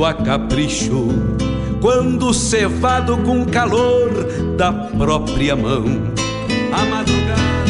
feito a capricho, quando cevado com calor da própria mão. A madrugada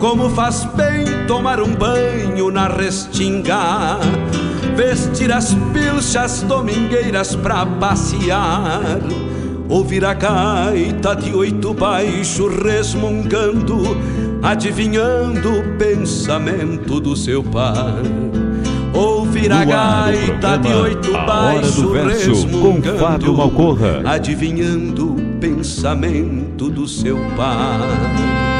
Como faz bem tomar um banho na restinga, vestir as pilchas domingueiras pra passear, ouvir a gaita de oito baixo resmungando, adivinhando o pensamento do seu par. Ouvir a gaita de oito baixo resmungando, com Fábio Malcorra. adivinhando o pensamento do seu par.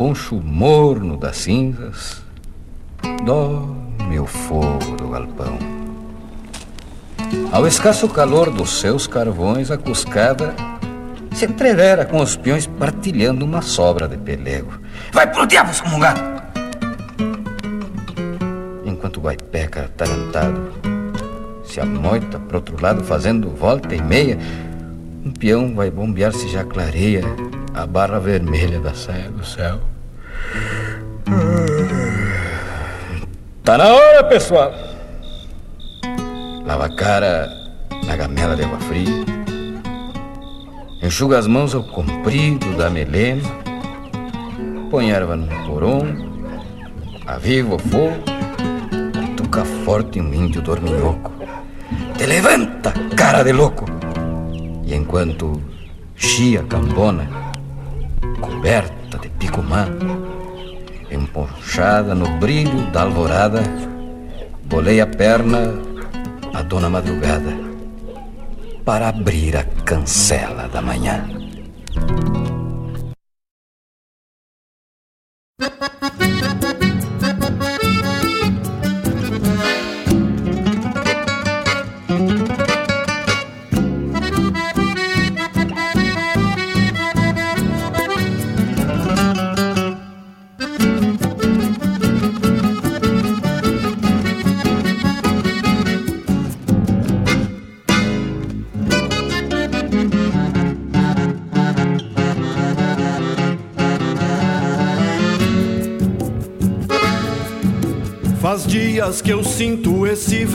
Poncho morno das cinzas, dorme o fogo do galpão. Ao escasso calor dos seus carvões, a cuscada se entrevera com os peões partilhando uma sobra de pelego. Vai pro diabo, excomungado! Enquanto o guaipeca atarantado se amoita pro outro lado fazendo volta e meia, um peão vai bombear se já clareia a barra vermelha da saia do céu. Tá na hora, pessoal. Lava a cara na gamela de água fria. Enxuga as mãos ao comprido da melena. Põe erva no porão. Aviva o fogo. Toca forte um índio dorminhoco. Te levanta, cara de louco. E enquanto chia cambona, coberta de picumã, emponchada no brilho da alvorada, bolei a perna a dona madrugada para abrir a cancela da manhã.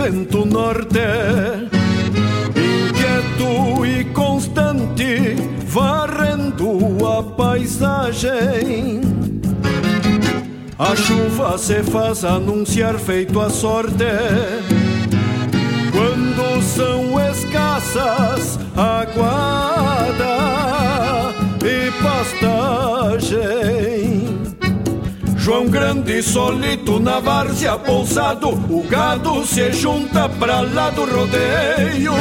Vento norte, inquieto e constante, varrendo a paisagem. A chuva se faz anunciar feito a sorte. Quando são escassas aguada e pastagem. João Grande solito na várzea pousado, o gado se junta pra lá do rodeio.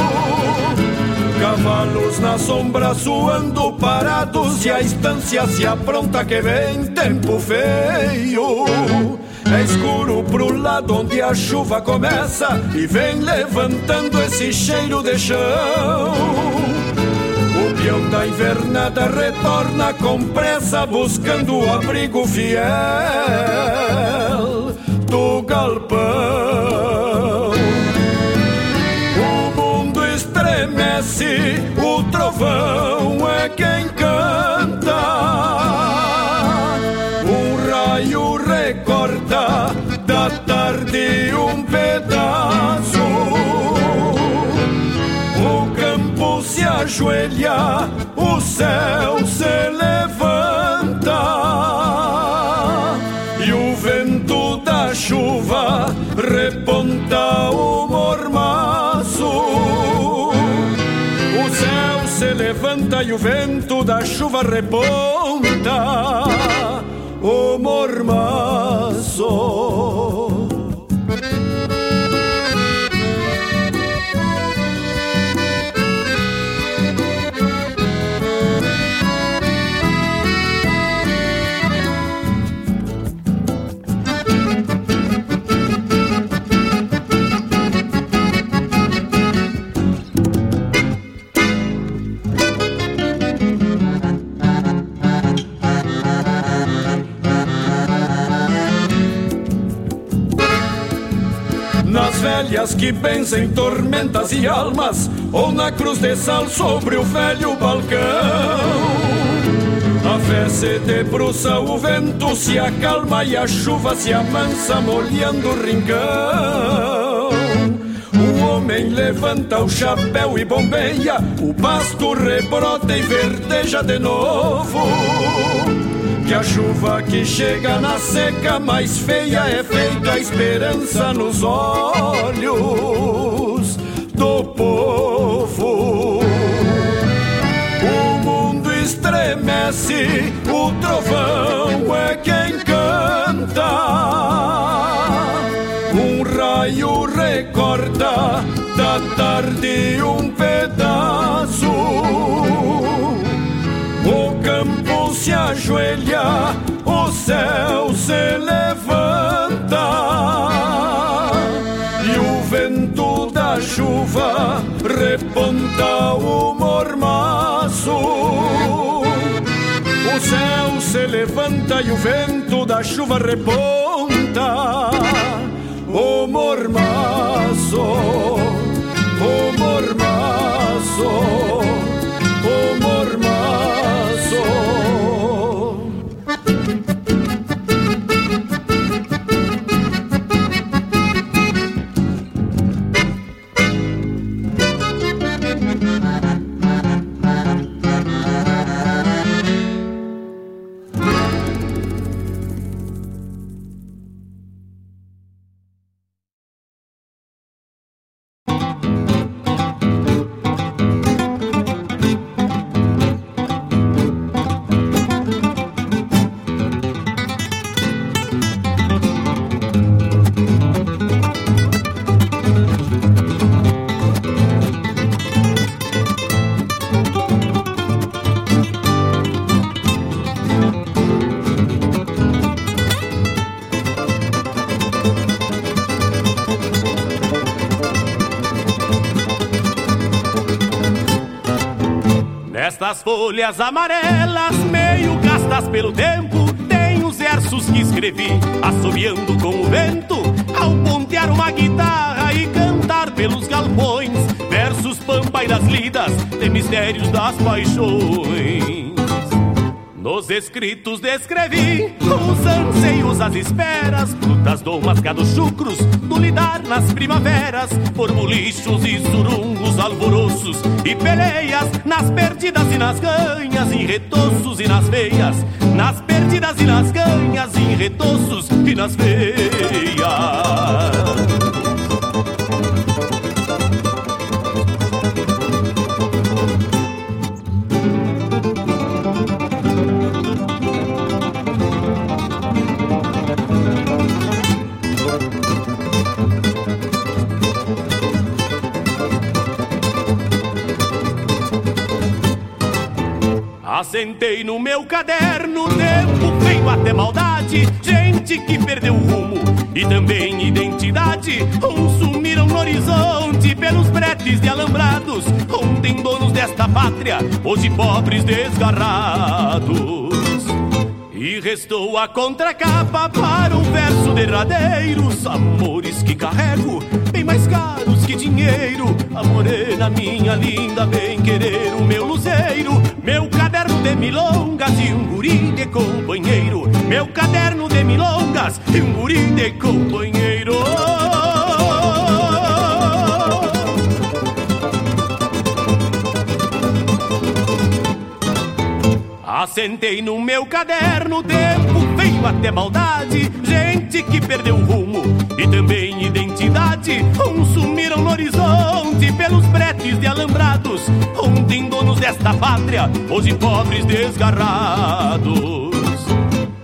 Cavalos na sombra suando parados e a estância se apronta que vem tempo feio. É escuro pro lado onde a chuva começa e vem levantando esse cheiro de chão. O peão da invernada retorna com pressa buscando o abrigo fiel do galpão. O mundo estremece, o trovão é quem da tarde um pedaço. Ajoelha, o céu se levanta e o vento da chuva reponta o mormaço. O céu se levanta e o vento da chuva reponta o mormaço. Velhas que benzem tormentas e almas, ou na cruz de sal sobre o velho balcão. A fé se debruça, o vento se acalma e a chuva se amansa, molhando o rincão. O homem levanta o chapéu e bombeia, o pasto rebrota e verdeja de novo. Que a chuva que chega na seca mais feia é feita a esperança nos olhos do povo. O mundo estremece, o trovão é quem canta. Um raio recorta da tarde um pedaço se ajoelha, o céu se levanta e o vento da chuva reponta o mormaço. O céu se levanta e o vento da chuva reponta o mormaço, folhas amarelas, meio gastas pelo tempo, tem os versos que escrevi, assobiando com o vento, ao pontear uma guitarra e cantar pelos galpões, versos pampa e das lidas, de mistérios das paixões. Nos escritos descrevi os anseios, as esperas, frutas, domas, gados chucros, do lidar nas primaveras, por bolichos e surungos, alvoroços e peleias, nas perdidas e nas ganhas, em retoços e nas veias, nas perdidas e nas ganhas, em retoços e nas veias. No meu caderno, tempo feio até maldade, gente que perdeu o rumo e também identidade. Uns sumiram no horizonte pelos bretes de alambrados, ontem donos desta pátria, hoje pobres desgarrados. E restou a contracapa para um verso derradeiro, os amores que carrego, bem mais caros que dinheiro. A morena, minha linda, vem querer o meu luzeiro, meu de milongas e um guri de companheiro. Meu caderno de milongas e um guri de companheiro. Assentei no meu caderno tempo feio até maldade, gente que perdeu o rumo e também identidade. Uns sumiram no horizonte pelos bretes de alambrados, ontem donos desta pátria, hoje pobres desgarrados.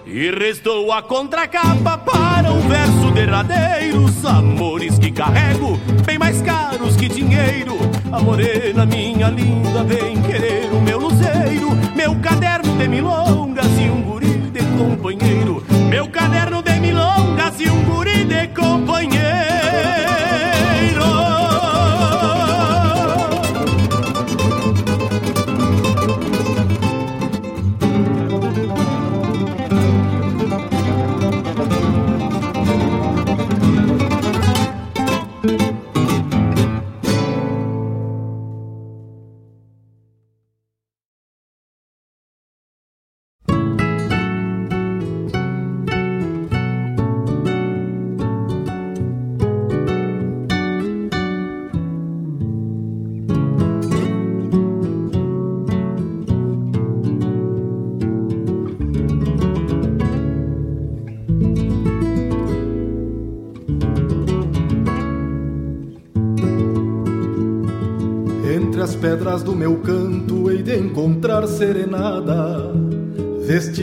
E restou a contracapa para um verso derradeiro, os amores que carrego, bem mais caros que dinheiro. A morena, minha linda, vem querer o meu luzeiro, meu caderno de milongas e um guri de companheiro. Meu caderno de guri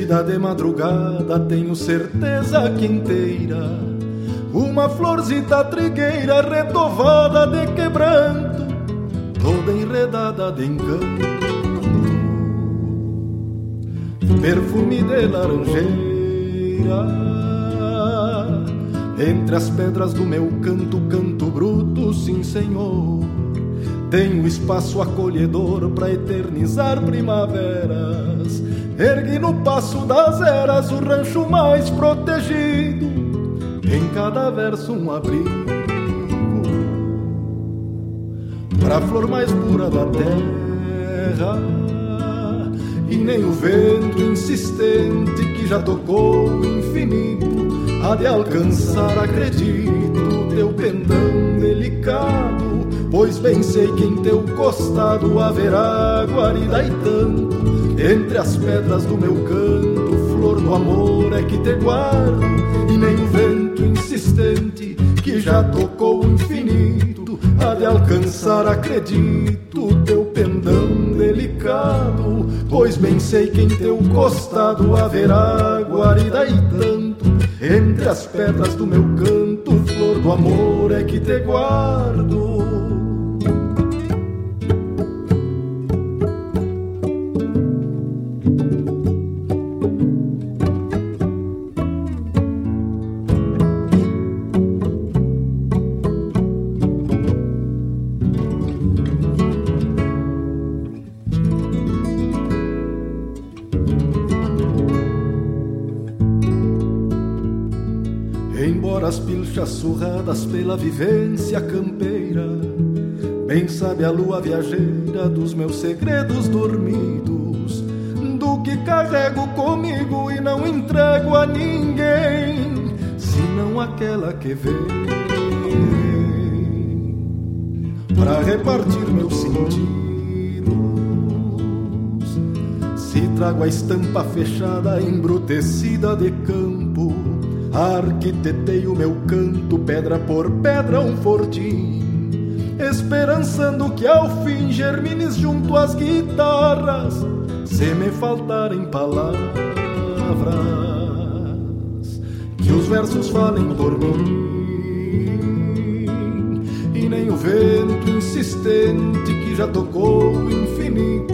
Vestida de madrugada, tenho certeza que inteira. Uma florzita trigueira retovada de quebranto, toda enredada de encanto. Perfume de laranjeira. Entre as pedras do meu canto, canto bruto, sim senhor. Tenho espaço acolhedor para eternizar primaveras. Ergui no passo das eras o rancho mais protegido. Em cada verso um abrigo. Pra flor mais pura da terra. E nem o vento insistente que já tocou o infinito há de alcançar, acredito, teu pendão delicado Pois bem sei que em teu costado haverá guarida e tanto. Entre as pedras do meu canto, flor do amor é que te guardo. E nem o vento insistente que já tocou o infinito Há de alcançar, acredito, teu pendão delicado. Pois bem sei que em teu costado haverá guarida e tanto. Entre as pedras do meu canto, do amor é que te guardo surradas pela vivência campeira. Bem sabe a lua viajeira dos meus segredos dormidos, do que carrego comigo e não entrego a ninguém, senão aquela que vem para repartir meus sentidos. Se trago a estampa fechada, embrutecida de campo, arquitetei o meu canto, pedra por pedra, um fortim esperançando que ao fim germines junto às guitarras, se me faltarem palavras, que os versos falem por mim, e nem o vento insistente que já tocou o infinito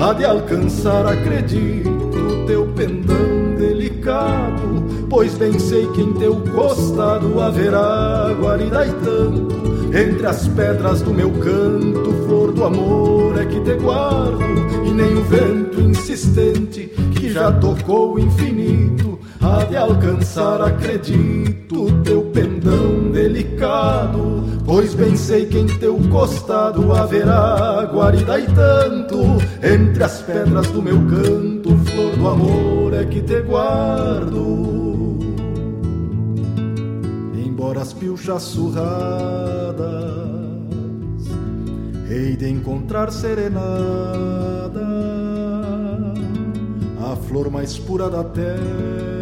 há de alcançar, acredito, teu pendão delicado, pois bem sei que em teu costado haverá guarida e tanto. Entre as pedras do meu canto, flor do amor é que te guardo, e nem o vento insistente que já tocou o infinito há de alcançar, acredito, teu pendão delicado. Pois bem sei que em teu costado haverá guarida e tanto, entre as pedras do meu canto, flor do amor é que te guardo as pilchas surradas, hei de encontrar serenada, a flor mais pura da terra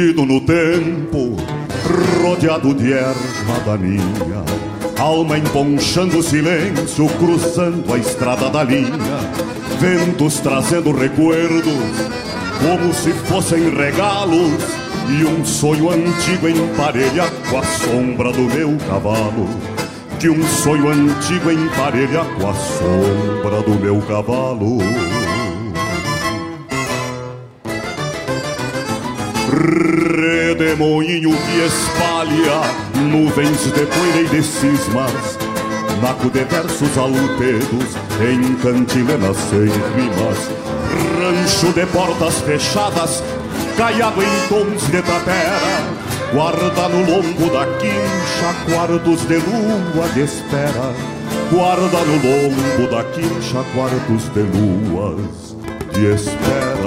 perdido no tempo, rodeado de erva daninha, alma emponchando o silêncio, cruzando a estrada da linha, ventos trazendo recuerdos, como se fossem regalos, e um sonho antigo emparelha com a sombra do meu cavalo. Que um sonho antigo emparelha com a sombra do meu cavalo. Redemoinho que espalha nuvens de poeira e de cismas Naco de versos altedos em cantilenas sem rimas Rancho de portas fechadas, caiado em tons de tapera Guarda no lombo da quincha quartos de lua de espera Guarda no lombo da quincha quartos de luas de espera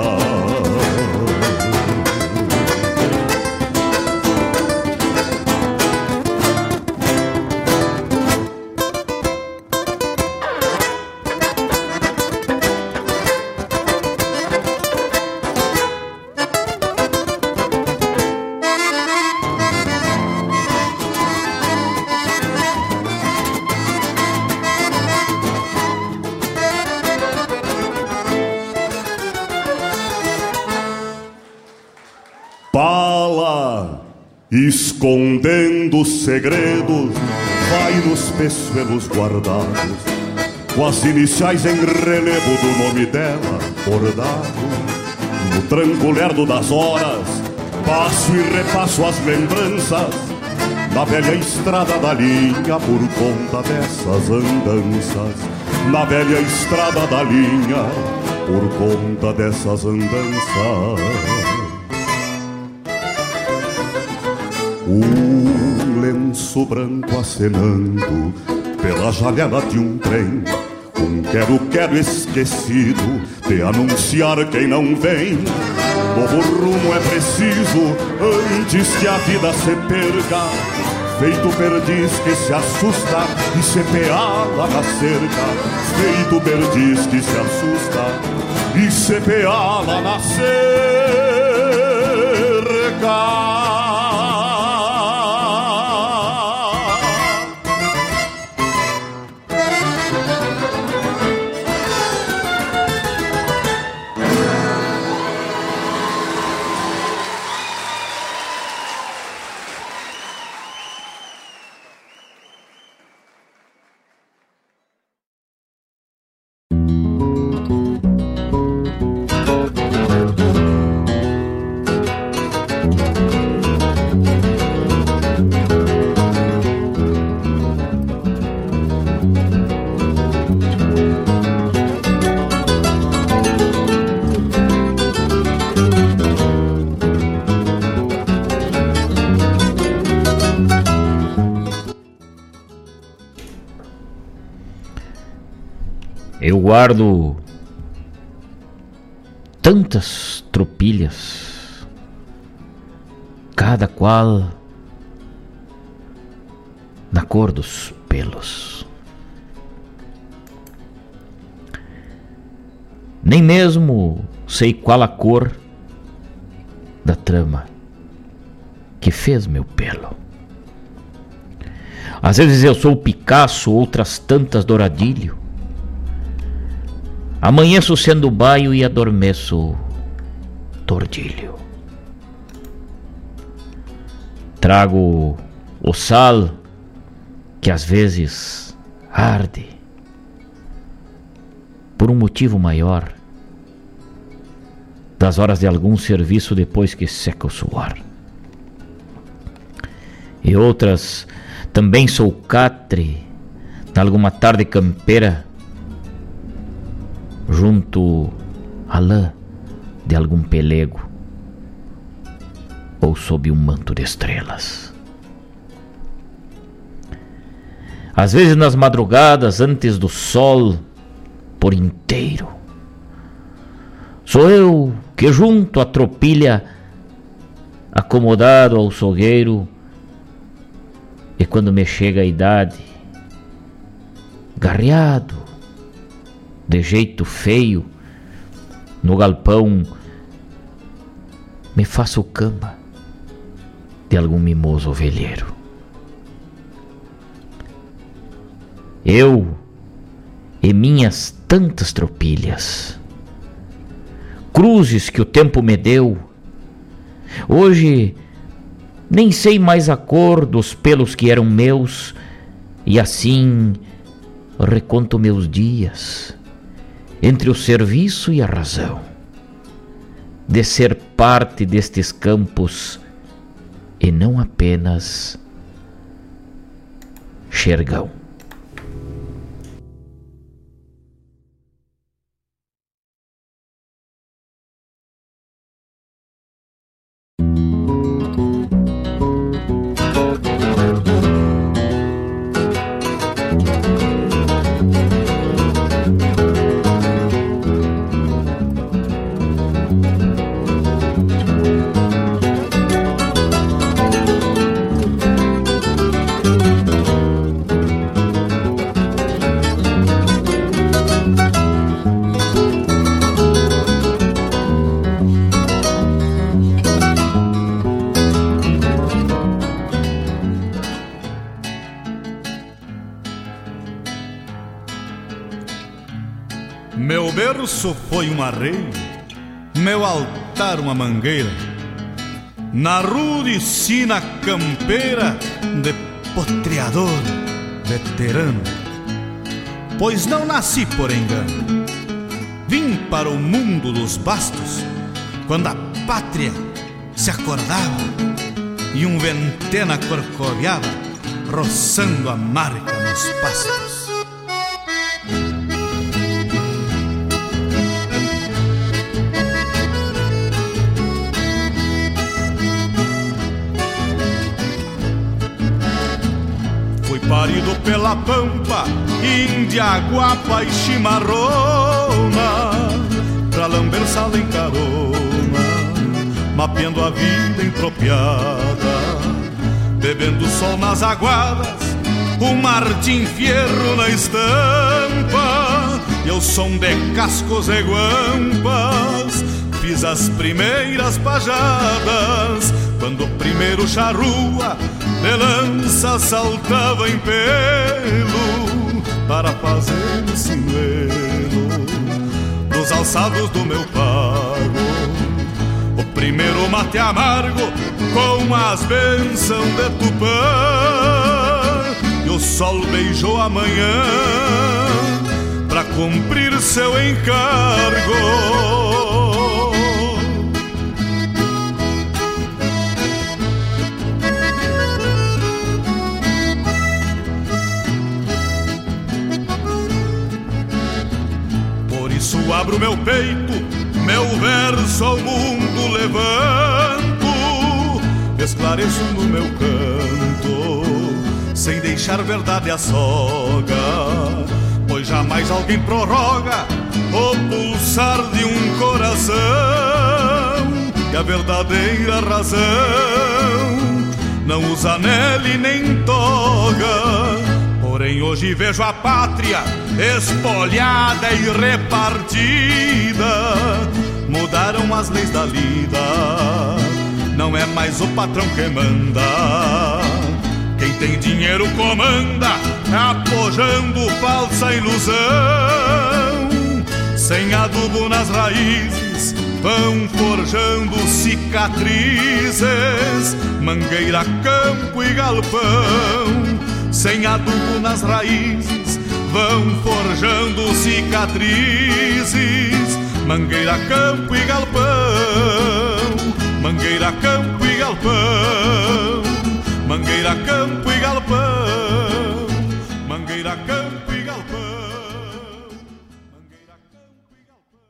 escondendo segredos, vai nos peçoelos guardados, com as iniciais em relevo do nome dela bordado. No tranco lerdo das horas, passo e repasso as lembranças, na velha estrada da linha por conta dessas andanças. Na velha estrada da linha por conta dessas andanças. Um lenço branco acenando pela janela de um trem. Um quero-quero esquecido de anunciar quem não vem. Novo rumo é preciso antes que a vida se perca. Feito perdiz que se assusta e se peala na cerca. Feito perdiz que se assusta e se peala na cerca. Guardo tantas tropilhas, cada qual na cor dos pelos. Nem mesmo sei qual a cor da trama que fez meu pelo. Às vezes eu sou Picasso, outras tantas douradilho. Amanheço sendo baio e adormeço tordilho. Trago o sal que às vezes arde por um motivo maior das horas de algum serviço depois que seca o suor. E outras também sou catre, alguma tarde campeira junto à lã de algum pelego ou sob um manto de estrelas. Às vezes nas madrugadas antes do sol por inteiro. Sou eu que junto à tropilha, acomodado ao sogueiro, e quando me chega a idade, garreado, de jeito feio, no galpão, me faço cama de algum mimoso ovelheiro. Eu e minhas tantas tropilhas, cruzes que o tempo me deu, hoje nem sei mais a cor dos pelos que eram meus, e assim reconto meus dias entre o serviço e a razão, de ser parte destes campos e não apenas xergão. Uma mangueira, na rude sina campeira de potreador veterano. Pois não nasci por engano, vim para o mundo dos bastos quando a pátria se acordava e um ventena corcoviava, roçando a marca nos pastos. Pampa, índia, guapa e chimarrona, pra lamber sala em carona, mapeando a vida entropiada, bebendo sol nas aguadas, o Martim Fierro na estampa, e o som de cascos e guampas, fiz as primeiras pajadas, quando o primeiro charrua de lança saltava em pelo para fazer o sinuelo dos alçados do meu pago. O primeiro mate amargo com as bênçãos de Tupã e o sol beijou a manhã para cumprir seu encargo. Abro meu peito, meu verso ao mundo levanto, esclareço no meu canto, sem deixar verdade a soga, pois jamais alguém prorroga o pulsar de um coração e a verdadeira razão não usa nele nem toga. Porém, hoje vejo a pátria espolhada e repartida. Mudaram as leis da vida, não é mais o patrão que manda. Quem tem dinheiro comanda, apojando falsa ilusão. Sem adubo nas raízes, vão forjando cicatrizes, mangueira, campo e galpão. Sem adubo nas raízes, vão forjando cicatrizes, mangueira, campo e galpão. Mangueira, campo e galpão. Mangueira, campo e galpão. Mangueira, campo e galpão. Mangueira, campo e galpão.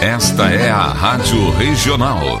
Esta é a Rádio Regional.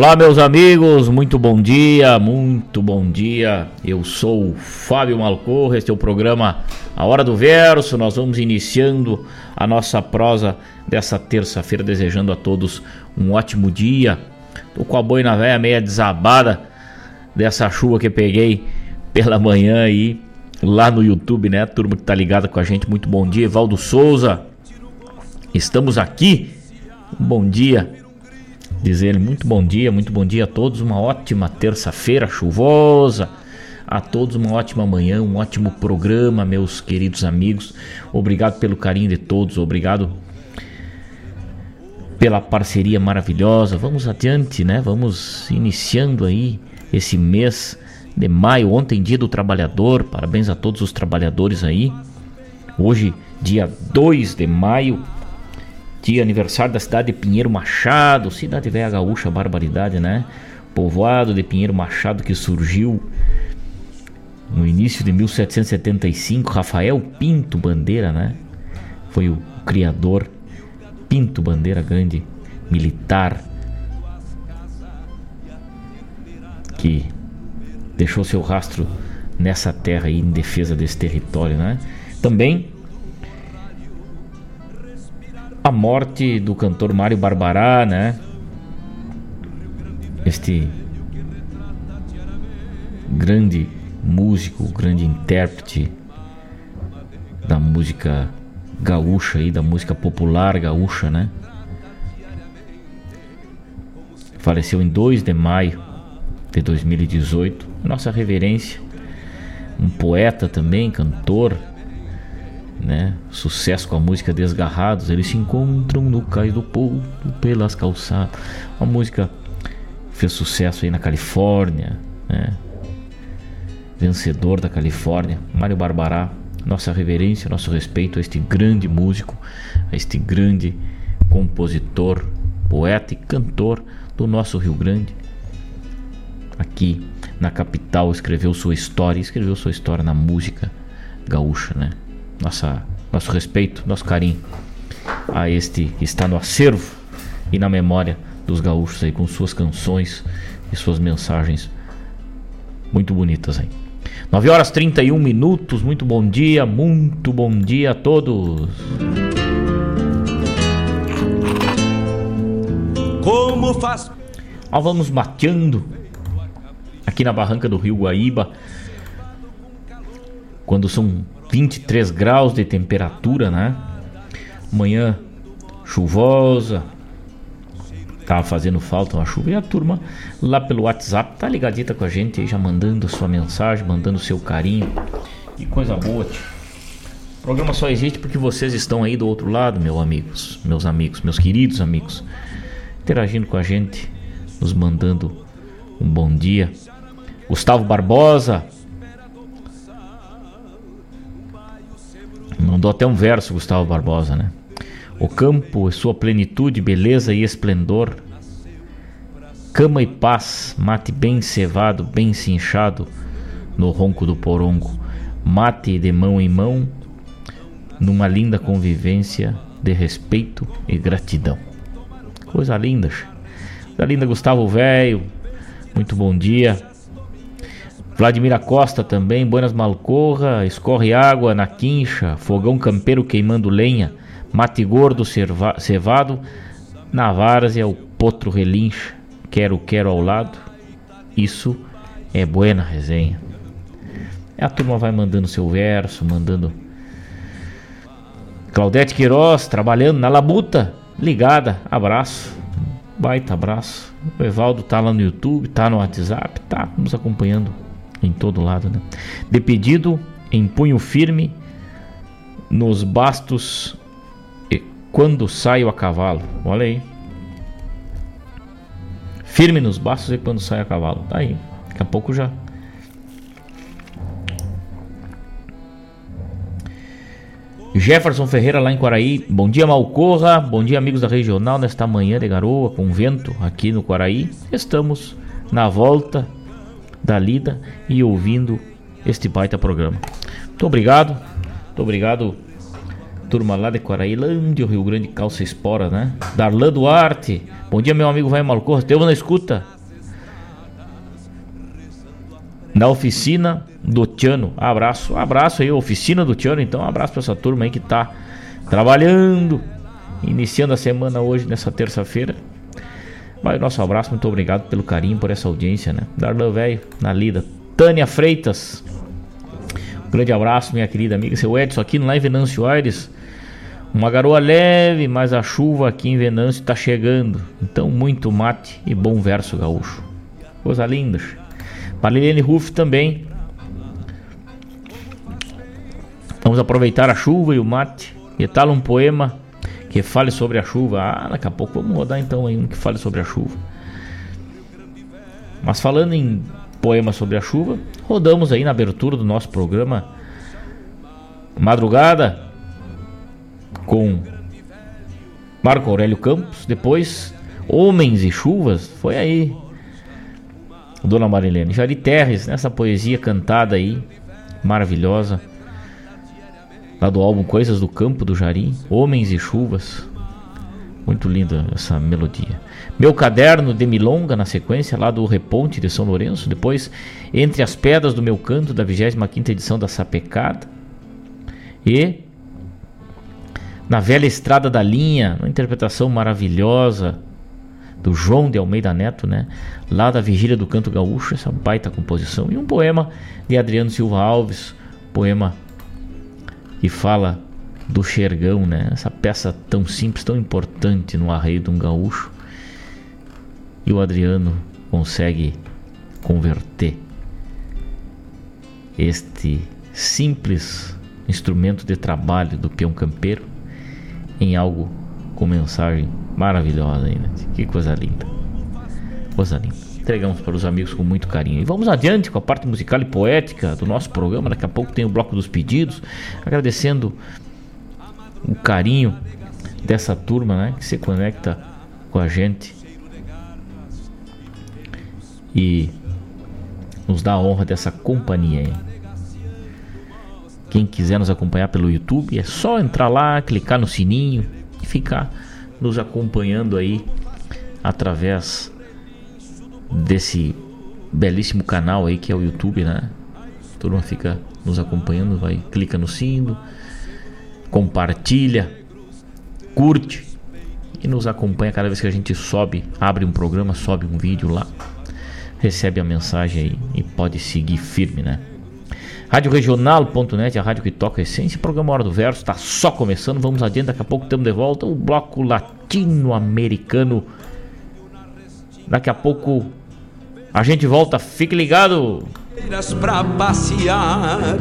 Olá, meus amigos, muito bom dia, muito bom dia. Eu sou o Fábio Malcorra, este é o programa A Hora do Verso. Nós vamos iniciando a nossa prosa dessa terça-feira, desejando a todos um ótimo dia. Tô com a boina velha meia desabada dessa chuva que peguei pela manhã aí, lá no YouTube, né? Turma que tá ligada com a gente, muito bom dia. Evaldo Souza, estamos aqui. Bom dia Diz ele, muito bom dia, muito bom dia a todos, uma ótima terça-feira chuvosa. A todos uma ótima manhã, um ótimo programa, meus queridos amigos. Obrigado pelo carinho de todos, obrigado pela parceria maravilhosa. Vamos adiante, né? Vamos iniciando aí esse mês de maio, ontem dia do trabalhador. Parabéns a todos os trabalhadores aí. Hoje, dia 2 de maio, Dia aniversário da cidade de Pinheiro Machado, cidade velha gaúcha, barbaridade, né? Povoado de Pinheiro Machado que surgiu no início de 1775. Rafael Pinto Bandeira, né? Foi o criador Pinto Bandeira Grande, militar, que deixou seu rastro nessa terra aí em defesa desse território, né? Também a morte do cantor Mário Barbará, né? Este grande músico, grande intérprete da música gaúcha aí, da música popular gaúcha, né? Faleceu em 2 de maio de 2018. Nossa reverência. Um poeta também, cantor, né? Sucesso com a música Desgarrados. Eles se encontram no cais do povo pelas calçadas. Uma música fez sucesso aí na Califórnia, né? Vencedor da Califórnia, Mário Barbará. Nossa reverência, nosso respeito a este grande músico, a este grande compositor, poeta e cantor do nosso Rio Grande aqui na capital, escreveu sua história, escreveu sua história na música gaúcha, né? Nossa, nosso respeito, nosso carinho a este que está no acervo e na memória dos gaúchos aí com suas canções e suas mensagens muito bonitas aí. 9 horas 31 minutos, muito bom dia, muito bom dia a todos. Como faz? Ah, vamos mateando aqui na barranca do Rio Guaíba, quando são 23 graus de temperatura, né? Manhã chuvosa, tava fazendo falta uma chuva e a turma lá pelo WhatsApp tá ligadita com a gente aí, já mandando sua mensagem, mandando seu carinho. Que coisa boa, tio. O programa só existe porque vocês estão aí do outro lado, meus amigos, meus amigos, meus queridos amigos, interagindo com a gente, nos mandando um bom dia, Gustavo Barbosa. Mandou até um verso, Gustavo Barbosa, né? O campo sua plenitude, beleza e esplendor. Cama e paz, mate bem cevado, bem cinchado no ronco do porongo. Mate de mão em mão, numa linda convivência de respeito e gratidão. Coisa linda, coisa linda, Gustavo Velho. Muito bom dia. Vladimir Costa também, Buenas Malcorra, escorre água na quincha, fogão campeiro queimando lenha, mate gordo cevado, na várzea o potro relincha, quero quero ao lado. Isso é buena resenha. A turma vai mandando seu verso, mandando. Claudete Queiroz trabalhando na labuta, ligada, abraço, baita abraço. O Evaldo tá lá no YouTube, tá no WhatsApp, tá nos acompanhando em todo lado, né? De pedido em punho firme nos bastos e quando saio a cavalo. Olha aí. Firme nos bastos e quando saio a cavalo. Tá aí. Daqui a pouco já. Jefferson Ferreira lá em Quaraí. Bom dia, Malcorra. Bom dia, amigos da regional. Nesta manhã de garoa, com vento aqui no Quaraí. Estamos na volta da lida e ouvindo este baita programa. Muito obrigado, muito obrigado, turma lá de Quarailândia, Rio Grande, Calça Espora, né? Darlan Duarte, bom dia, meu amigo Vai Malcorra, teve na escuta. Na oficina do Tiano, abraço, abraço aí, oficina do Tiano, então, abraço para essa turma aí que tá trabalhando, iniciando a semana hoje, nessa terça-feira. O nosso abraço, muito obrigado pelo carinho, por essa audiência, né? Darlan Velho, na lida. Tânia Freitas, um grande abraço, minha querida amiga. Seu Edson aqui no Live Venâncio Aires. Uma garoa leve, mas a chuva aqui em Venâncio está chegando. Então, muito mate e bom verso gaúcho. Coisa linda. Marilene Ruff também. Vamos aproveitar a chuva e o mate. E tal um poema que fale sobre a chuva. Ah, daqui a pouco vamos rodar então aí um que fale sobre a chuva. Mas falando em poema sobre a chuva, rodamos aí na abertura do nosso programa Madrugada com Marco Aurélio Campos, depois Homens e Chuvas, foi aí Dona Marilene Jari Terres, nessa poesia cantada aí, maravilhosa lá do álbum Coisas do Campo do Jari, Homens e Chuvas. Muito linda essa melodia. Meu caderno de milonga na sequência, lá do Reponte de São Lourenço. Depois, Entre as Pedras do Meu Canto, da 25 edição da Sapecada. E Na Velha Estrada da Linha, uma interpretação maravilhosa do João de Almeida Neto, né? Lá da Vigília do Canto Gaúcho, essa baita composição. E um poema de Adriano Silva Alves, poema que fala do Xergão, né? Essa peça tão simples, tão importante no arreio de um gaúcho. E o Adriano consegue converter este simples instrumento de trabalho do peão campeiro em algo com mensagem maravilhosa ainda. Né? Que coisa linda. Coisa linda. Entregamos para os amigos com muito carinho. E vamos adiante com a parte musical e poética do nosso programa. Daqui a pouco tem o bloco dos pedidos. Agradecendo o carinho dessa turma né, que se conecta com a gente e nos dá a honra dessa companhia. Hein? Quem quiser nos acompanhar pelo YouTube é só entrar lá, clicar no sininho e ficar nos acompanhando aí através desse belíssimo canal aí que é o YouTube, né? A turma fica nos acompanhando, vai clica no sino, compartilha, curte e nos acompanha cada vez que a gente sobe, abre um programa, sobe um vídeo lá, recebe a mensagem aí e pode seguir firme, né? Rádio Regional.net, a rádio que toca a essência. Programa Hora do Verso está só começando. Vamos adiante, daqui a pouco estamos de volta. O bloco latino-americano. Daqui a pouco a gente volta. Fique ligado. Pra passear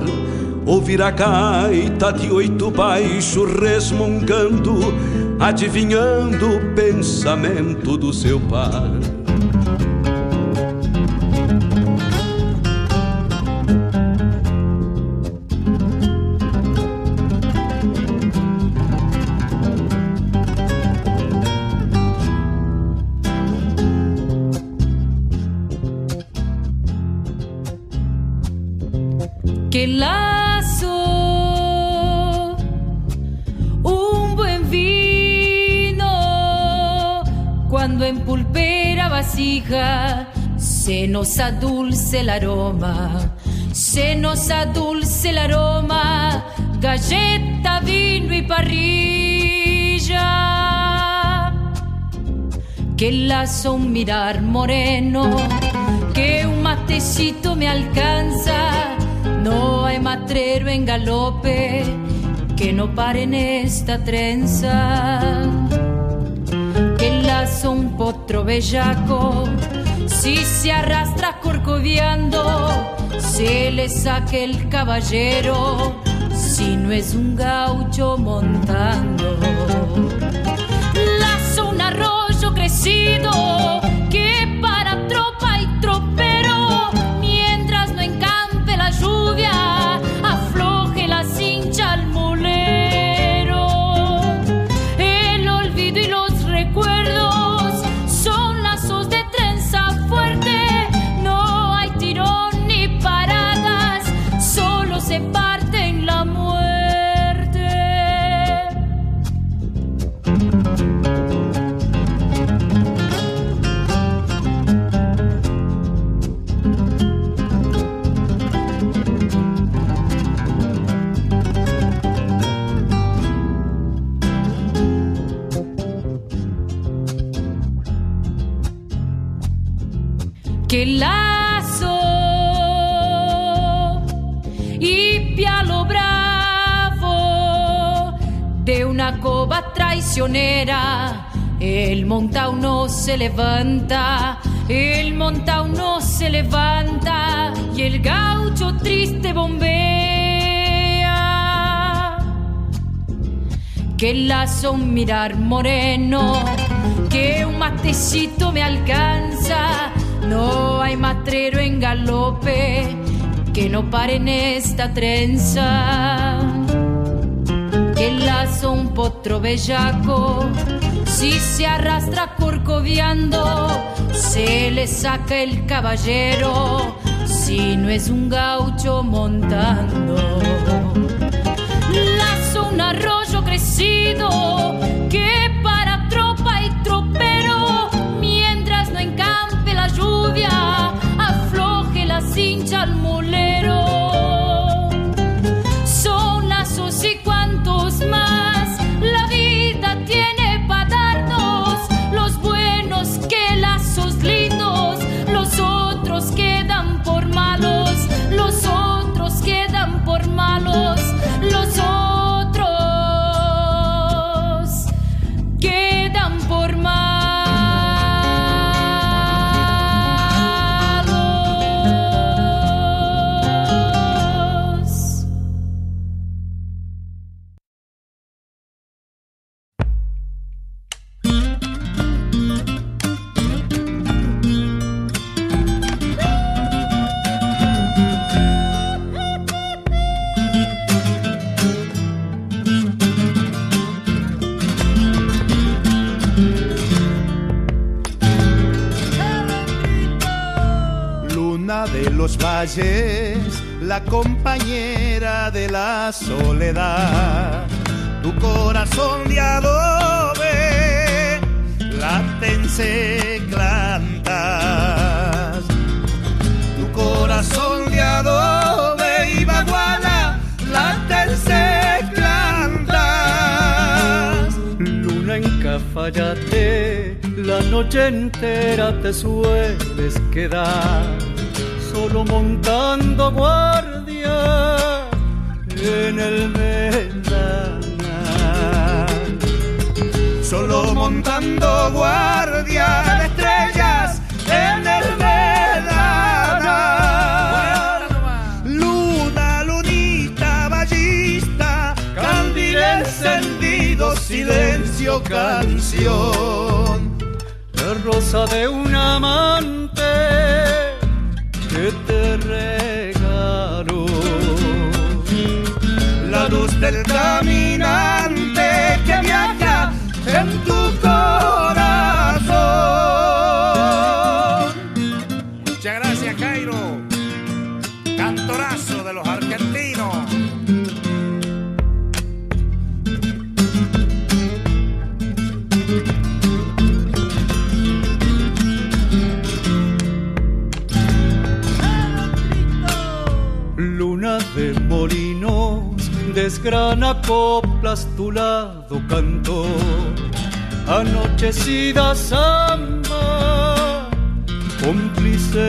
ouvir a gaita de oito baixo resmungando, adivinhando o pensamento do seu pai. Se nos adulce el aroma, se nos adulce el aroma, galleta, vino y parrilla. Que lazo un mirar moreno, que un matecito me alcanza, no hay matrero en galope que no pare en esta trenza un potro bellaco. Si se arrastra corcoviando, se le saque el caballero. Si no es un gaucho montando, lazo un arroyo crecido que lazo y pialo bravo de una coba traicionera. El montao no se levanta, el montao no se levanta y el gaucho triste bombea. Que lazo mirar moreno, que un matecito me alcanza no hay matrero en galope que no pare en esta trenza. Que lazo un potro bellaco, si se arrastra corcoviando, se le saca el caballero, si no es un gaucho montando. Lazo un arroyo crecido los valles, la compañera de la soledad. Tu corazón de adobe, látense plantas. Tu corazón de adobe y baguala, látense plantas. Luna en Cafayate, la noche entera te sueles quedar solo montando guardia en el ventanal. Solo montando guardia de estrellas en el ventanal. Luna, lunita, ballista, candil encendido, silencio, canción. La rosa de un amante te regalo. La luz del caminante desgrana coplas tu lado canto. Anochecida samba, cómplice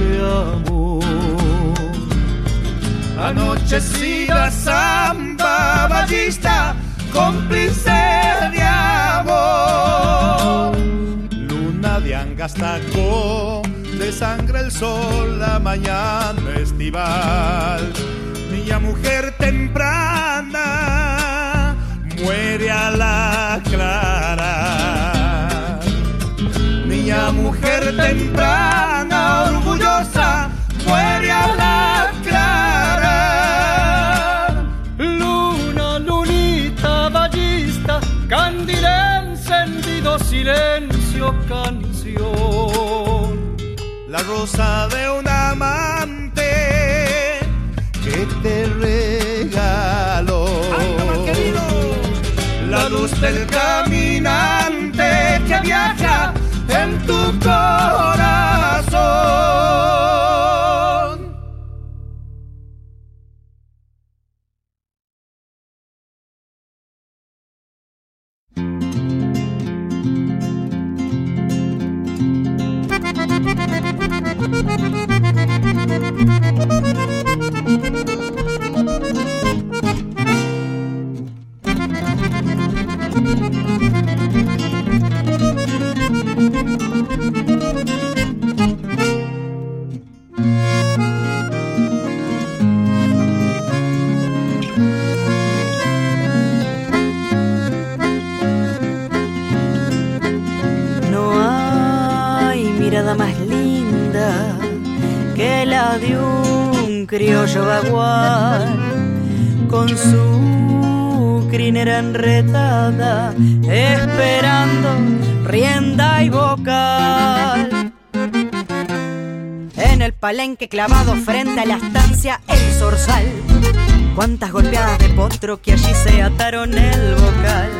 de amor. Anochecida samba ballista, cómplice de amor. Luna de Angastaco, de sangre el sol, la mañana estival. Mujer temprana, muere a la clara. Niña mujer temprana, orgullosa, muere a la clara. Luna, lunita, ballista, candil encendido, silencio, canción. La rosa de un amante luz del caminante que viaja en tu corazón. de un criollo bagual con su crinera enretada esperando rienda y vocal. En el palenque clavado frente a la estancia El Zorzal. Cuántas golpeadas de potro que allí se ataron el vocal.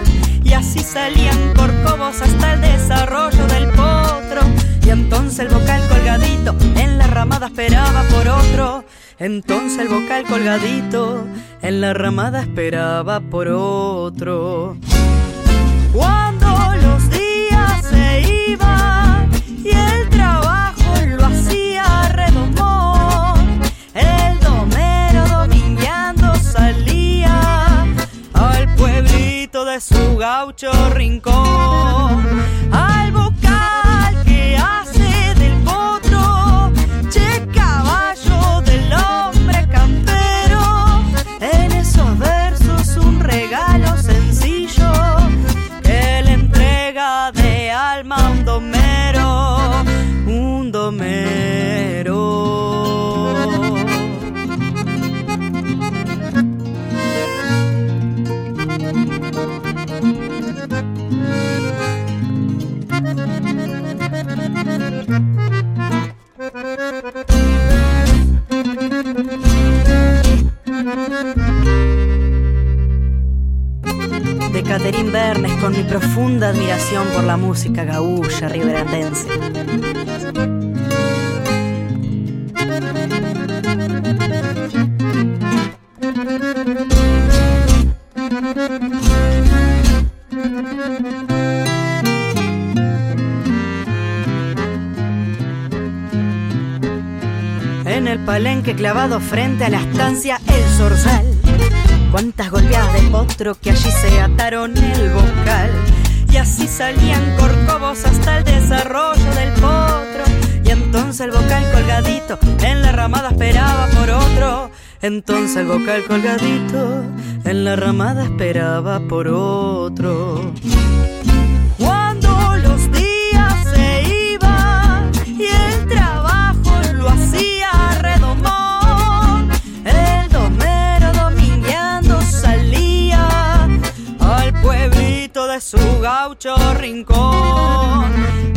Y así salían corcovos hasta el desarrollo del potro. Entonces el vocal colgadito en la ramada esperaba por otro. Entonces el vocal colgadito en la ramada esperaba por otro. Cuando los días se iban y el trabajo lo hacía redomón, el domero domingueando salía al pueblito de su gaucho rincón. Al vocal de Catherine Bernes con mi profunda admiración por la música gaúcha riberandense. En el palenque clavado frente a la estancia El Zorzal Cuántas golpeadas de potro que allí se ataron el vocal. Y así salían corcovos hasta el desarrollo del potro. Y entonces el vocal colgadito en la ramada esperaba por otro. Entonces el vocal colgadito en la ramada esperaba por otro. Su gaucho rincón.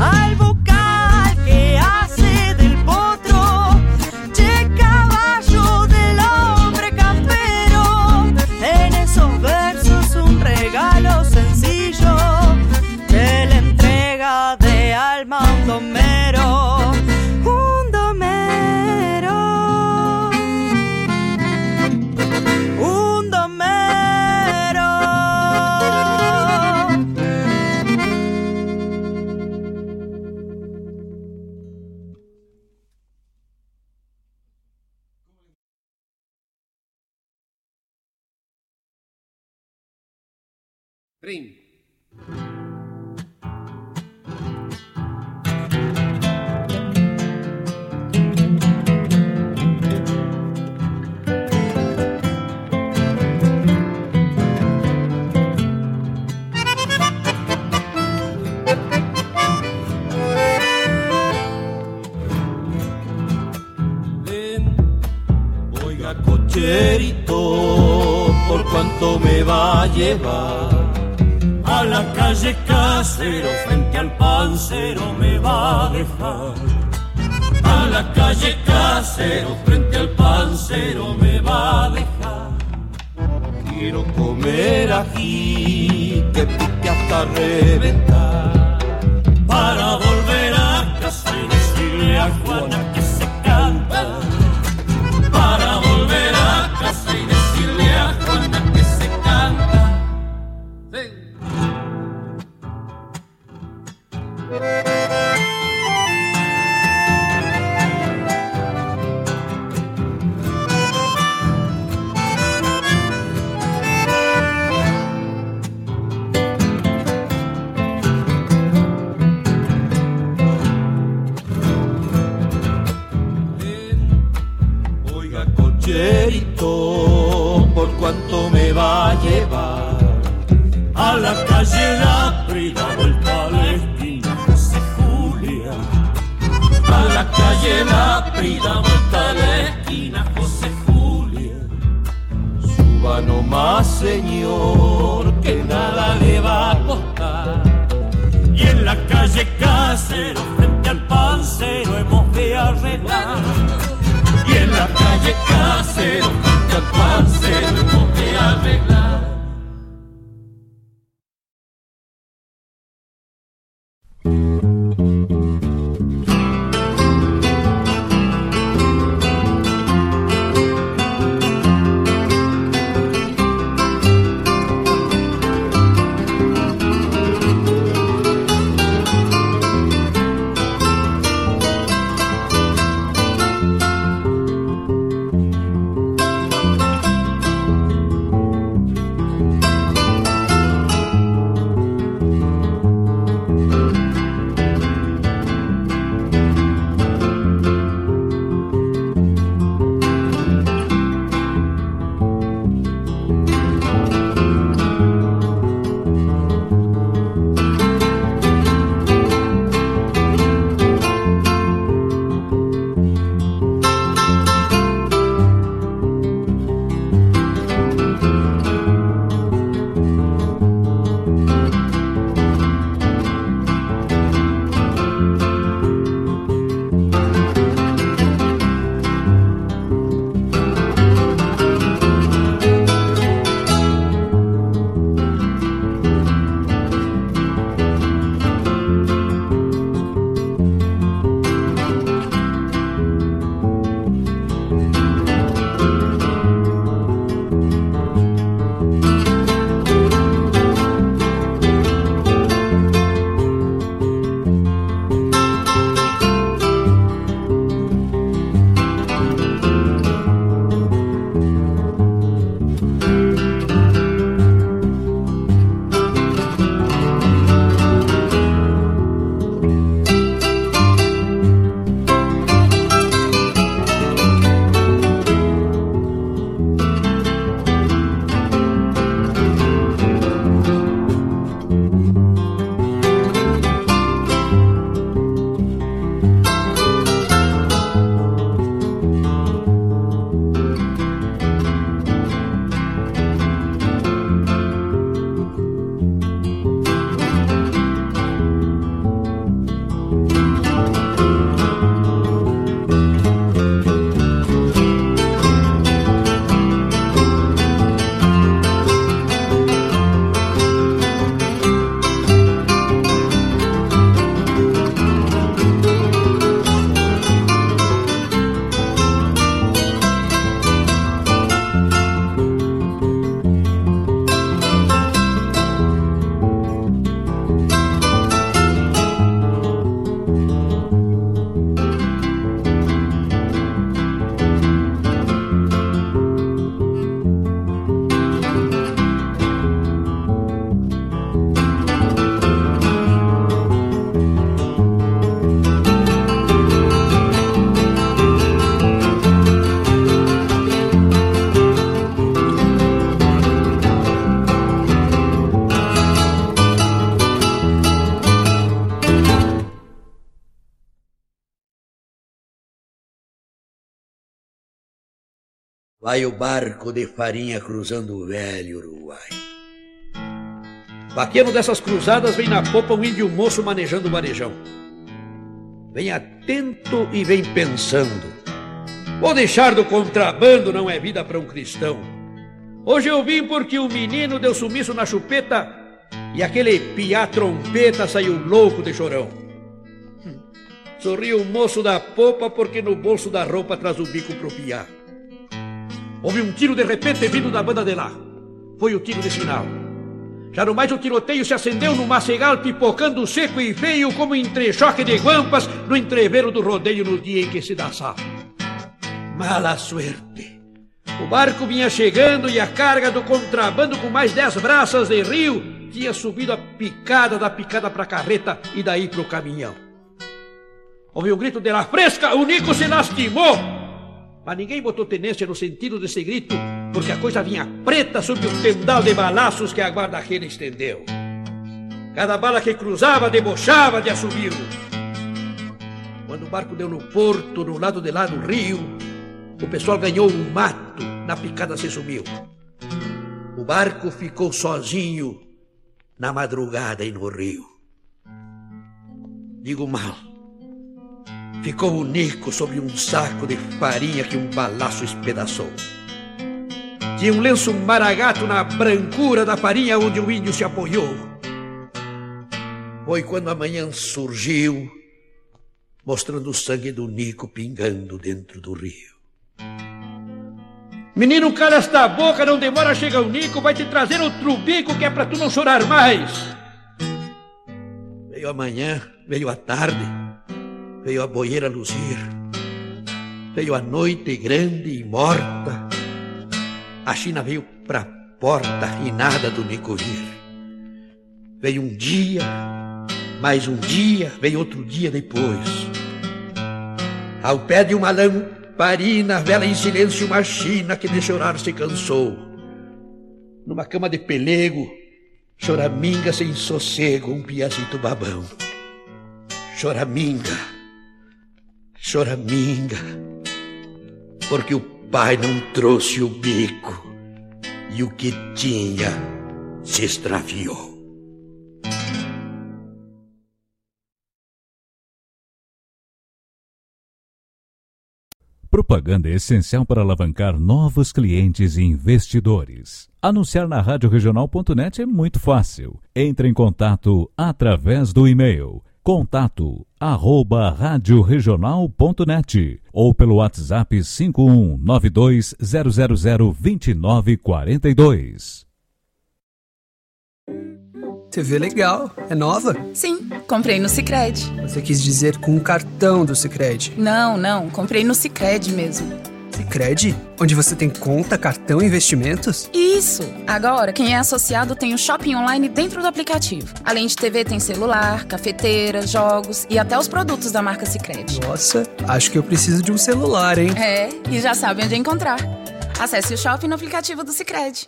Trin. Oiga, cocherito, ¿por cuánto me va a llevar? A la calle casero, frente al pancero me va a dejar. A la calle casero, frente al pancero me va a dejar. Quiero comer aquí, que pique hasta reventar. Señor, que nada le va a costar. Y en la calle Casero, frente al pancero, hemos de arreglar. Y en la calle Casero, frente al pancero, hemos de arreglar. Vai o barco de farinha cruzando o velho Uruguai. Vaqueiro dessas cruzadas vem na popa um índio moço manejando o varejão. Vem atento e vem pensando. Vou deixar do contrabando não é vida para um cristão. Hoje eu vim porque o menino deu sumiço na chupeta e aquele piá trompeta saiu louco de chorão. Sorriu o moço da popa porque no bolso da roupa traz o bico pro piá. Houve um tiro de repente vindo da banda de lá. Foi o tiro de sinal. Já no mais o tiroteio se acendeu no macegal, pipocando seco e feio como entrechoque de guampas no entreveiro do rodeio no dia em que se dá. Mala suerte. O barco vinha chegando e a carga do contrabando com mais dez braças de rio tinha subido a picada da picada para a carreta e daí para o caminhão. Houve um grito de la fresca, o Nico se lastimou. Mas ninguém botou tenência no sentido desse grito, porque a coisa vinha preta sob o tendal de balaços que a guarda-reira estendeu. Cada bala que cruzava debochava de assobio. Quando o barco deu no porto, no lado de lá do rio, o pessoal ganhou um mato, na picada se sumiu. O barco ficou sozinho na madrugada e no rio. Digo mal ficou o Nico sobre um saco de farinha que um balaço espedaçou. Tinha um lenço maragato na brancura da farinha onde o índio se apoiou. Foi quando a manhã surgiu, mostrando o sangue do Nico pingando dentro do rio. Menino, cala esta boca, não demora, chega o Nico, vai te trazer outro bico que é pra tu não chorar mais. Veio a manhã, veio a tarde, veio a boieira luzir, veio a noite grande e morta. A China veio pra porta e nada do Nico vir. Veio um dia, mais um dia, veio outro dia depois. Ao pé de uma lamparina, vela em silêncio uma China que de chorar se cansou. Numa cama de pelego, choraminga sem sossego, um piazito babão. Choraminga choraminga, porque o pai não trouxe o bico e o que tinha se extraviou. Propaganda é essencial para alavancar novos clientes e investidores. Anunciar na radioregional.net é muito fácil. Entre em contato através do e-mail contato arroba radioregional.net ou pelo WhatsApp 51920002942. TV legal, é nova? Sim, comprei no Sicredi. Você quis dizer com o cartão do Sicredi? Não, não, comprei no Sicredi mesmo. Sicredi, onde você tem conta, cartão e investimentos? Isso! Agora, quem é associado tem o shopping online dentro do aplicativo. Além de TV, tem celular, cafeteira, jogos e até os produtos da marca Sicredi. Nossa, acho que eu preciso de um celular, hein? É, e já sabe onde encontrar. Acesse o shopping no aplicativo do Sicredi.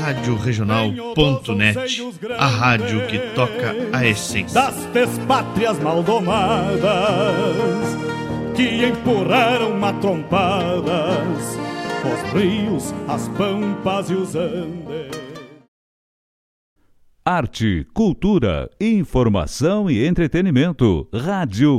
Rádio Regional.net, a rádio que toca a essência das despátrias maldomadas que empurraram matrompadas os rios, as pampas e os andes. Arte, cultura, informação e entretenimento. Rádio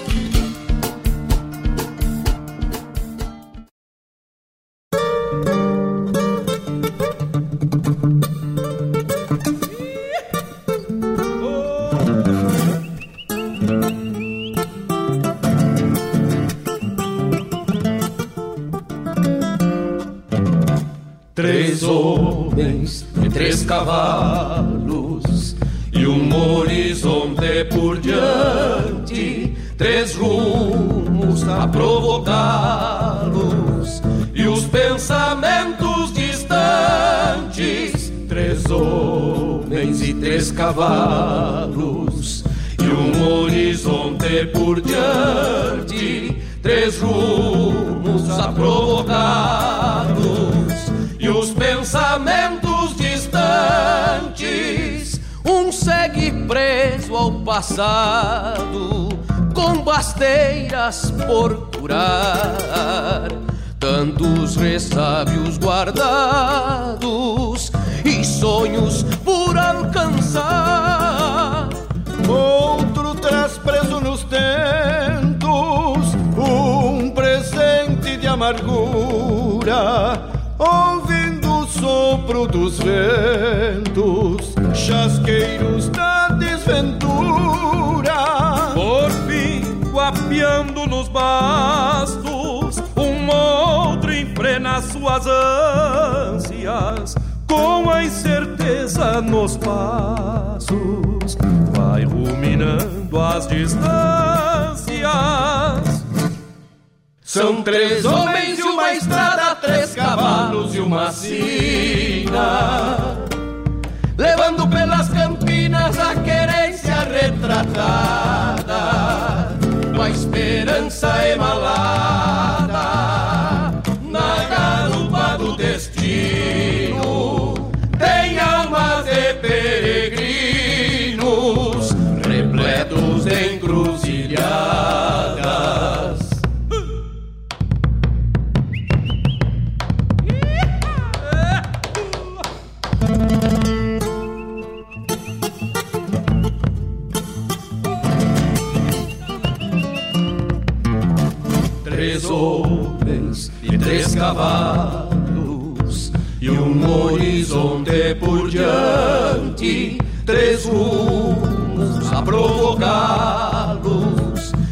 Três homens e três cavalos e um horizonte por diante, três rumos a provocá-los e os pensamentos distantes, três homens e três cavalos e um horizonte por diante, três rumos a provocá-los os pensamentos distantes. Um segue preso ao passado, com basteiras por curar, tantos ressábios guardados e sonhos por alcançar. Outro traz preso nos tentos um presente de amargura sopro dos ventos, chasqueiros da desventura. Por fim, guapeando nos bastos, um outro enfrena suas ânsias, com a incerteza nos passos, vai ruminando as distâncias. São três homens e uma estrada, três cavalos e uma sina. Levando pelas campinas a querência retratada, com a esperança emalada cavalos e um horizonte por diante, três rumos a provocá-los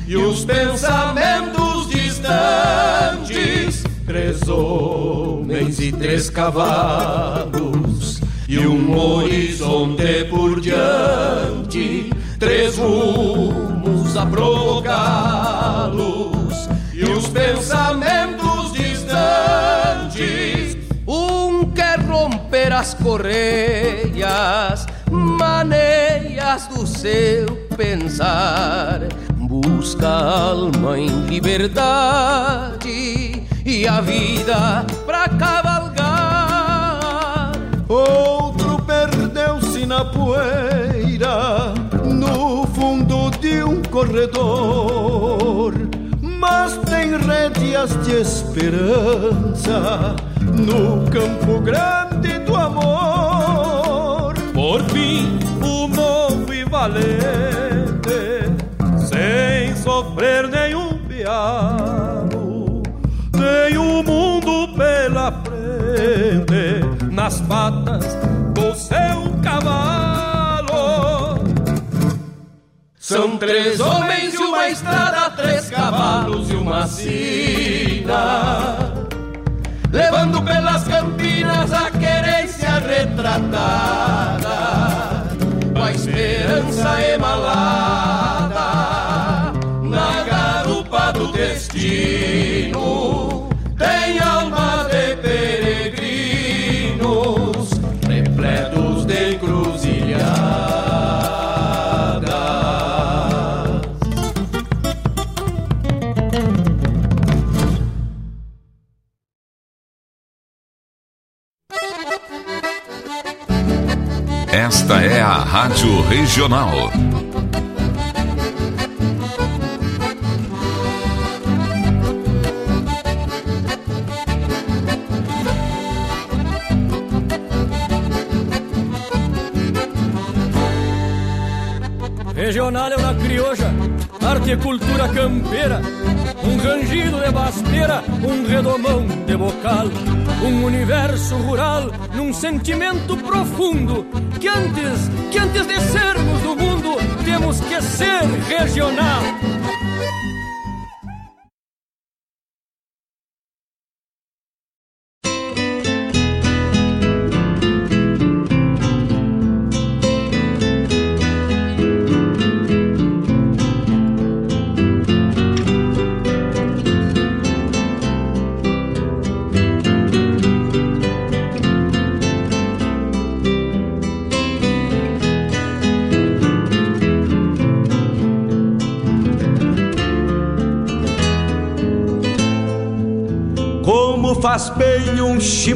e os pensamentos distantes, três homens e três cavalos e um horizonte por diante, três rumos a provocá-los e os pensamentos romper as correias, maneias do seu pensar, busca a alma em liberdade e a vida pra cavalgar. Outro perdeu-se na poeira, no fundo de um corredor. Mas rédeas de esperança no campo grande do amor. Por fim, o novo e valente, sem sofrer nenhum piano, tem o mundo pela frente, nas patas do seu cavalo. São três homens e uma estrada, três cavalos e uma sina. Levando pelas campinas a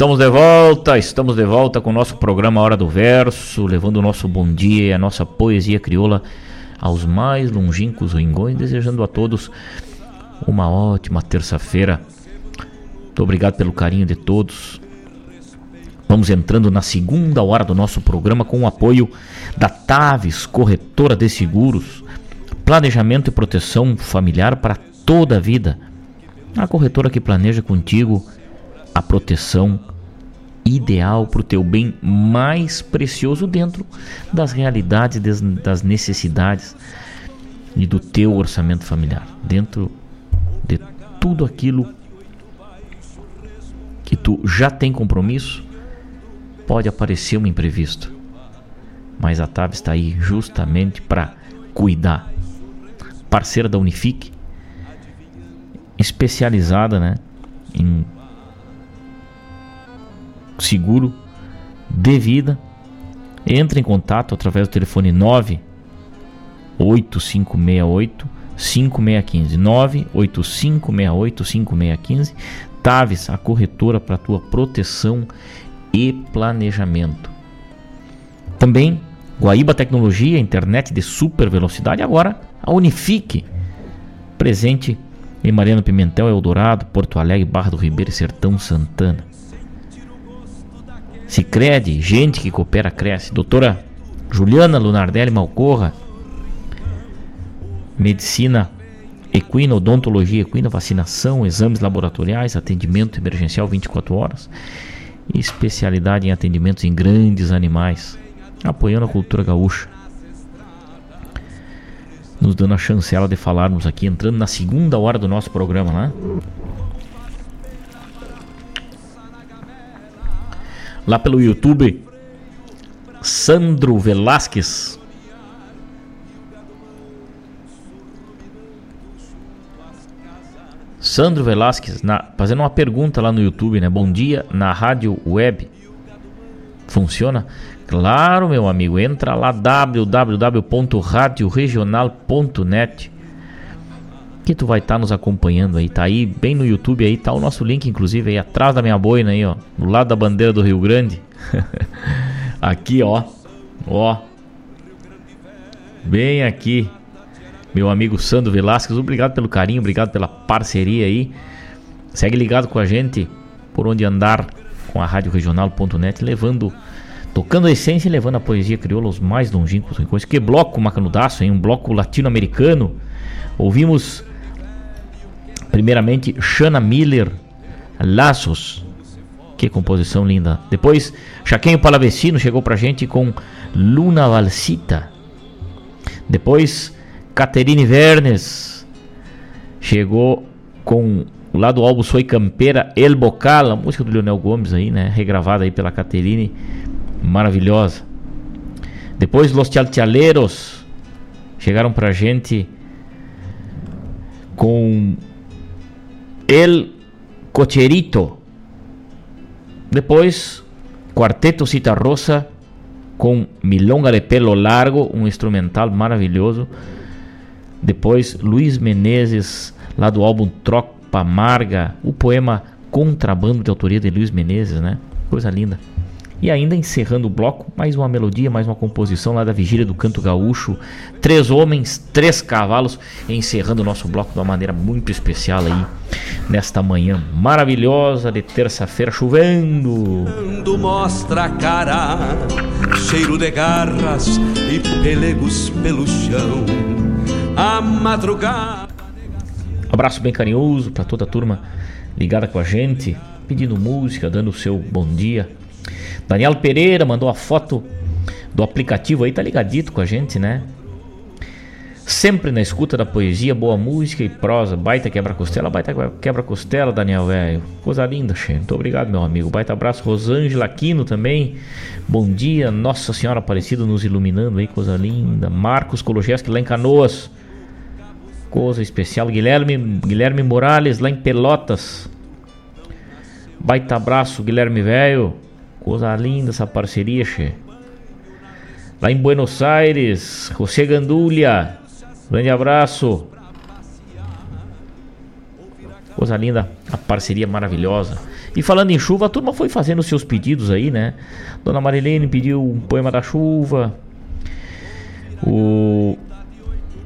Estamos de volta, estamos de volta com o nosso programa Hora do Verso, levando o nosso bom dia e a nossa poesia crioula aos mais longínquos ringões, desejando a todos uma ótima terça-feira. Muito obrigado pelo carinho de todos. Vamos entrando na segunda hora do nosso programa com o apoio da Taves, corretora de seguros, planejamento e proteção familiar para toda a vida. A corretora que planeja contigo a proteção ideal para o teu bem mais precioso dentro das realidades, des- das necessidades e do teu orçamento familiar, dentro de tudo aquilo que tu já tem compromisso, pode aparecer um imprevisto, mas a TAV está aí justamente para cuidar. Parceira da Unifique, especializada, né, em seguro de vida. Entre em contato através do telefone 98568 5615 98568 5615 Taves, a corretora para tua proteção e planejamento. Também Guaíba Tecnologia, internet de super velocidade. Agora a Unifique, presente em Mariano Pimentel, Eldorado, Porto Alegre, Barra do Ribeiro e Sertão Santana. Sicredi, gente que coopera, cresce. Doutora Juliana Lunardelli Malcorra, Medicina Equina, Odontologia Equina, Vacinação, Exames Laboratoriais, Atendimento Emergencial 24 horas. Especialidade em atendimentos em grandes animais, apoiando a cultura gaúcha. Nos dando a chancela de falarmos aqui, entrando na segunda hora do nosso programa, né? Lá pelo YouTube. Sandro Velasquez. Sandro Velasquez, na, fazendo uma pergunta lá no YouTube, né? Bom dia, na rádio web. Funciona? Claro, meu amigo. Entra lá www.radioregional.net que tu vai estar nos acompanhando aí, tá aí bem no YouTube aí, tá o nosso link inclusive aí atrás da minha boina aí, ó, do lado da bandeira do Rio Grande. aqui, ó. Ó. Bem aqui. Meu amigo Sandro Velasquez, obrigado pelo carinho, obrigado pela parceria aí. Segue ligado com a gente por onde andar com a Rádio Regional.net, levando, tocando a essência e levando a poesia crioula aos mais longínquos rincões. Que bloco macanudaço, hein? Um bloco latino-americano. Ouvimos primeiramente Shana Miller, Laços. Que composição linda. Depois, Chaquinho Palavecino chegou pra gente com Luna Valsita. Depois, Caterine Vernes chegou com lado do álbum Soy Campeira El Bocal, a música do Leonel Gomes aí, né? Regravada aí pela Caterine. Maravilhosa. Depois, Los Chalchaleros chegaram pra gente com El Cocherito. Depois, Quarteto Cita Rosa com Milonga de Pelo Largo, um instrumental maravilhoso. Depois, Luiz Menezes, lá do álbum Tropa Amarga, o poema Contrabando de autoria de Luiz Menezes, né? Coisa linda. E ainda encerrando o bloco, mais uma melodia, mais uma composição lá da Vigília do Canto Gaúcho. Três homens, três cavalos, encerrando o nosso bloco de uma maneira muito especial aí, nesta manhã maravilhosa de terça-feira, chovendo. Mostra a cara, cheiro de garras e pelegos pelo chão. A madrugada. Abraço bem carinhoso para toda a turma ligada com a gente, pedindo música, dando o seu bom dia. Daniel Pereira mandou a foto do aplicativo aí, tá ligadito com a gente, né? Sempre na escuta da poesia, boa música e prosa. Baita quebra-costela, baita quebra-costela, Daniel, velho. Coisa linda, che. Muito obrigado, meu amigo. Baita abraço. Rosângela Aquino também. Bom dia, Nossa Senhora Aparecida nos iluminando aí, coisa linda. Marcos Kologeski lá em Canoas. Coisa especial. Guilherme, Guilherme Morales lá em Pelotas. Baita abraço, Guilherme Velho. Coisa linda essa parceria, che. Lá em Buenos Aires, José Gandulha. Grande abraço. Coisa linda, a parceria maravilhosa. E falando em chuva, a turma foi fazendo seus pedidos aí, né? Dona Marilene pediu um poema da chuva. O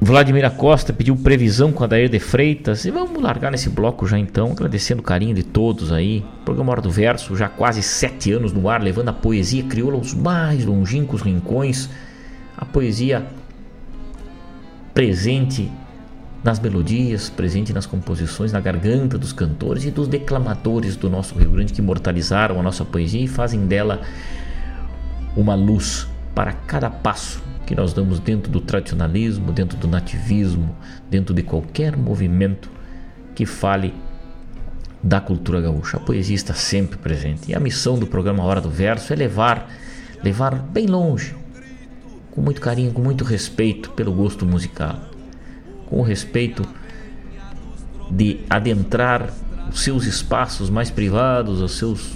Vladimir Costa pediu previsão com a Dair de Freitas. E vamos largar nesse bloco já então, agradecendo o carinho de todos aí. Programa Hora do Verso, já quase sete anos no ar, levando a poesia crioula aos mais longínquos rincões. A poesia presente nas melodias, presente nas composições, na garganta dos cantores e dos declamadores do nosso Rio Grande que imortalizaram a nossa poesia e fazem dela uma luz para cada passo que nós damos dentro do tradicionalismo, dentro do nativismo, dentro de qualquer movimento que fale da cultura gaúcha. A poesia está sempre presente. E a missão do programa Hora do Verso é levar, levar bem longe, com muito carinho, com muito respeito pelo gosto musical, com o respeito de adentrar os seus espaços mais privados, os seus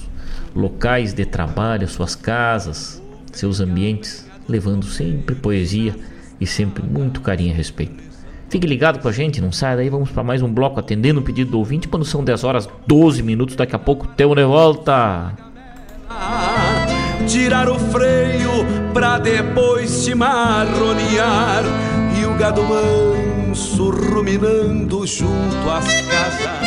locais de trabalho, suas casas, seus ambientes levando sempre poesia e sempre muito carinho e respeito. Fique ligado com a gente, não saia daí, vamos para mais um bloco atendendo o pedido do ouvinte quando são 10 horas 12 minutos, daqui a pouco teu de volta. Tirar o freio pra depois se marronear e o gado manso ruminando junto às casas.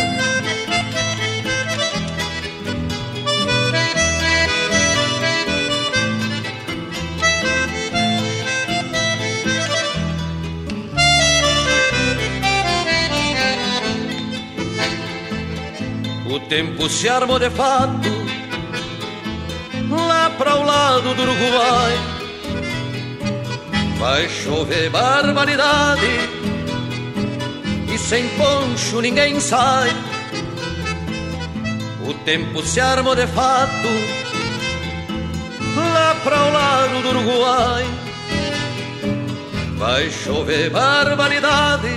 O tempo se armou de fato lá para o lado do Uruguai. Vai chover barbaridade e sem poncho ninguém sai. O tempo se armou de fato lá para o lado do Uruguai. Vai chover barbaridade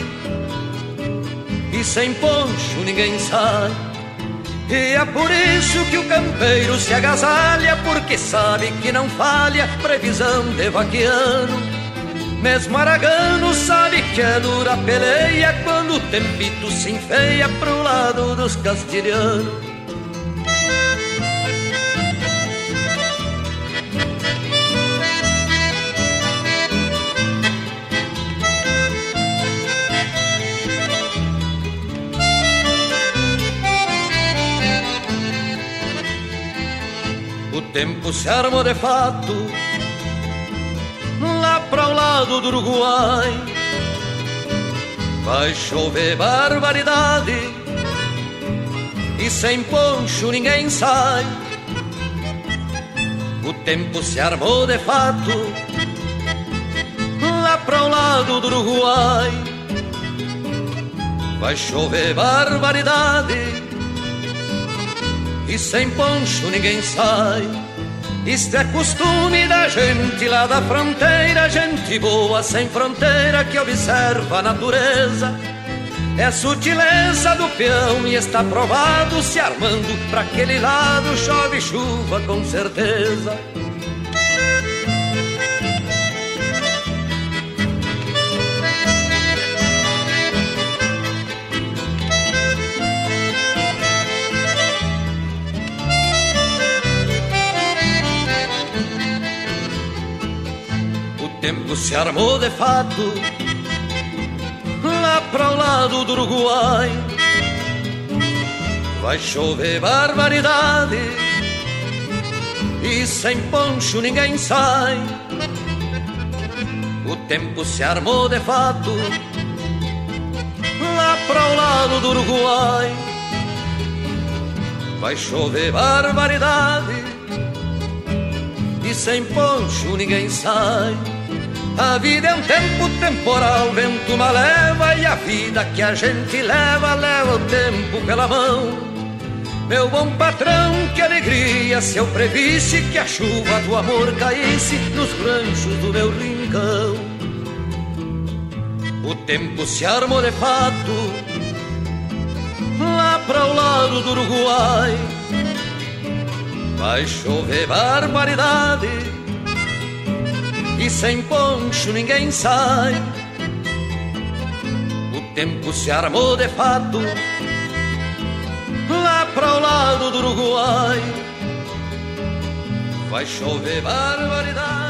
e sem poncho ninguém sai. E é por isso que o campeiro se agasalha, porque sabe que não falha previsão de vaquiano. Mesmo Aragano sabe que é dura peleia quando o tempito se enfeia pro lado dos castilhanos. Tempo se armou de fato lá para o lado do Uruguai. Vai chover barbaridade e sem poncho ninguém sai. O tempo se armou de fato lá para o lado do Uruguai. Vai chover barbaridade e sem poncho ninguém sai. Isto é costume da gente lá da fronteira, gente boa sem fronteira que observa a natureza. É a sutileza do peão e está provado se armando para aquele lado chove chuva com certeza. Tempo se armou de fato lá para o lado do Uruguai. Vai chover barbaridade e sem poncho ninguém sai. O tempo se armou de fato lá para o lado do Uruguai. Vai chover barbaridade e sem poncho ninguém sai. A vida é um tempo temporal, vento uma leva e a vida que a gente leva, leva o tempo pela mão. Meu bom patrão, que alegria se eu previsse que a chuva do amor caísse nos ranchos do meu rincão. O tempo se armou de fato lá para o lado do Uruguai. Vai chover barbaridade e sem poncho ninguém sai. O tempo se armou de fato lá para o lado do Uruguai. Vai chover barbaridade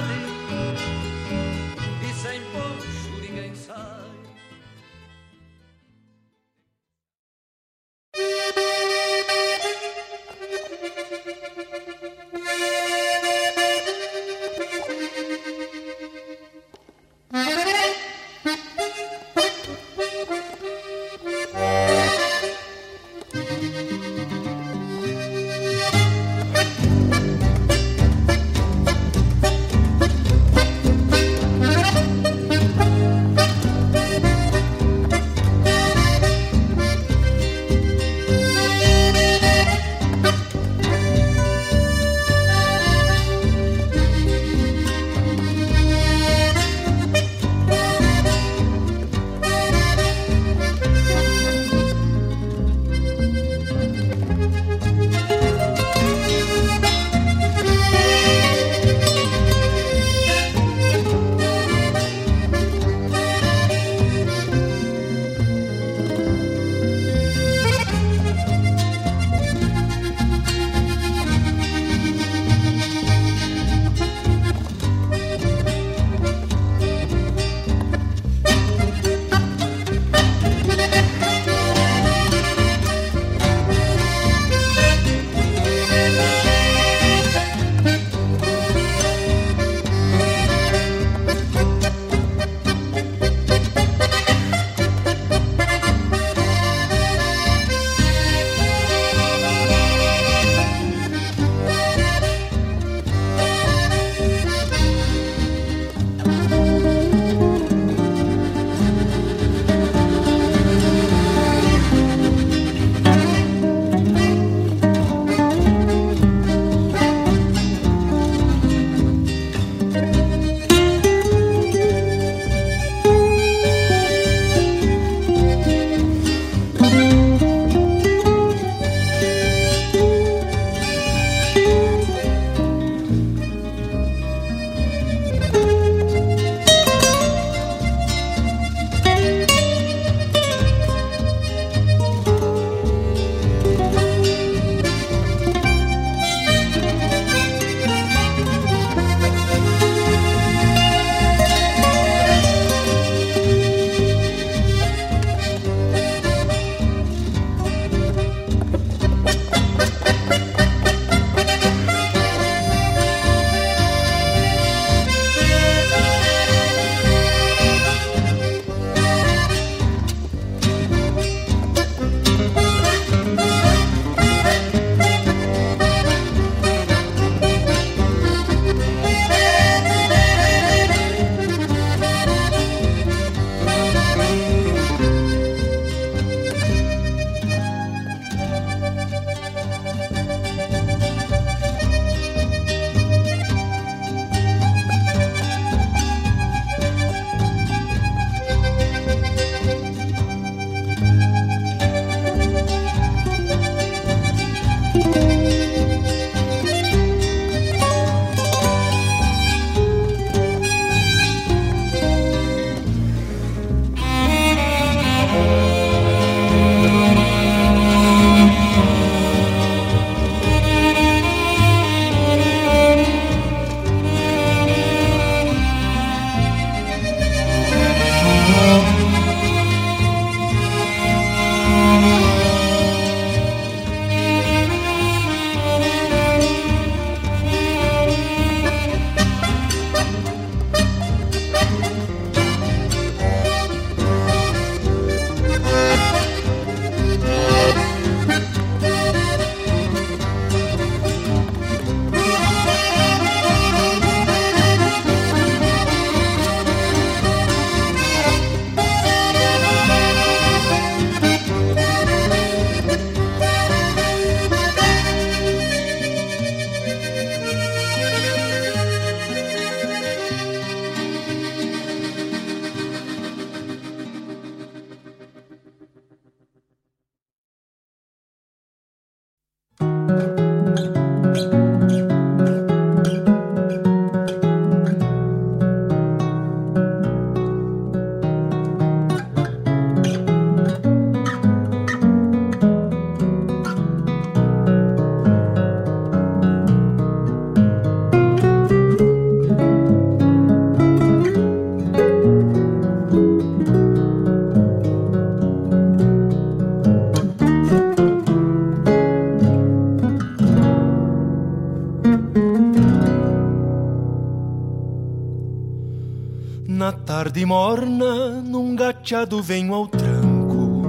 tarde morna, num gateado venho ao tranco,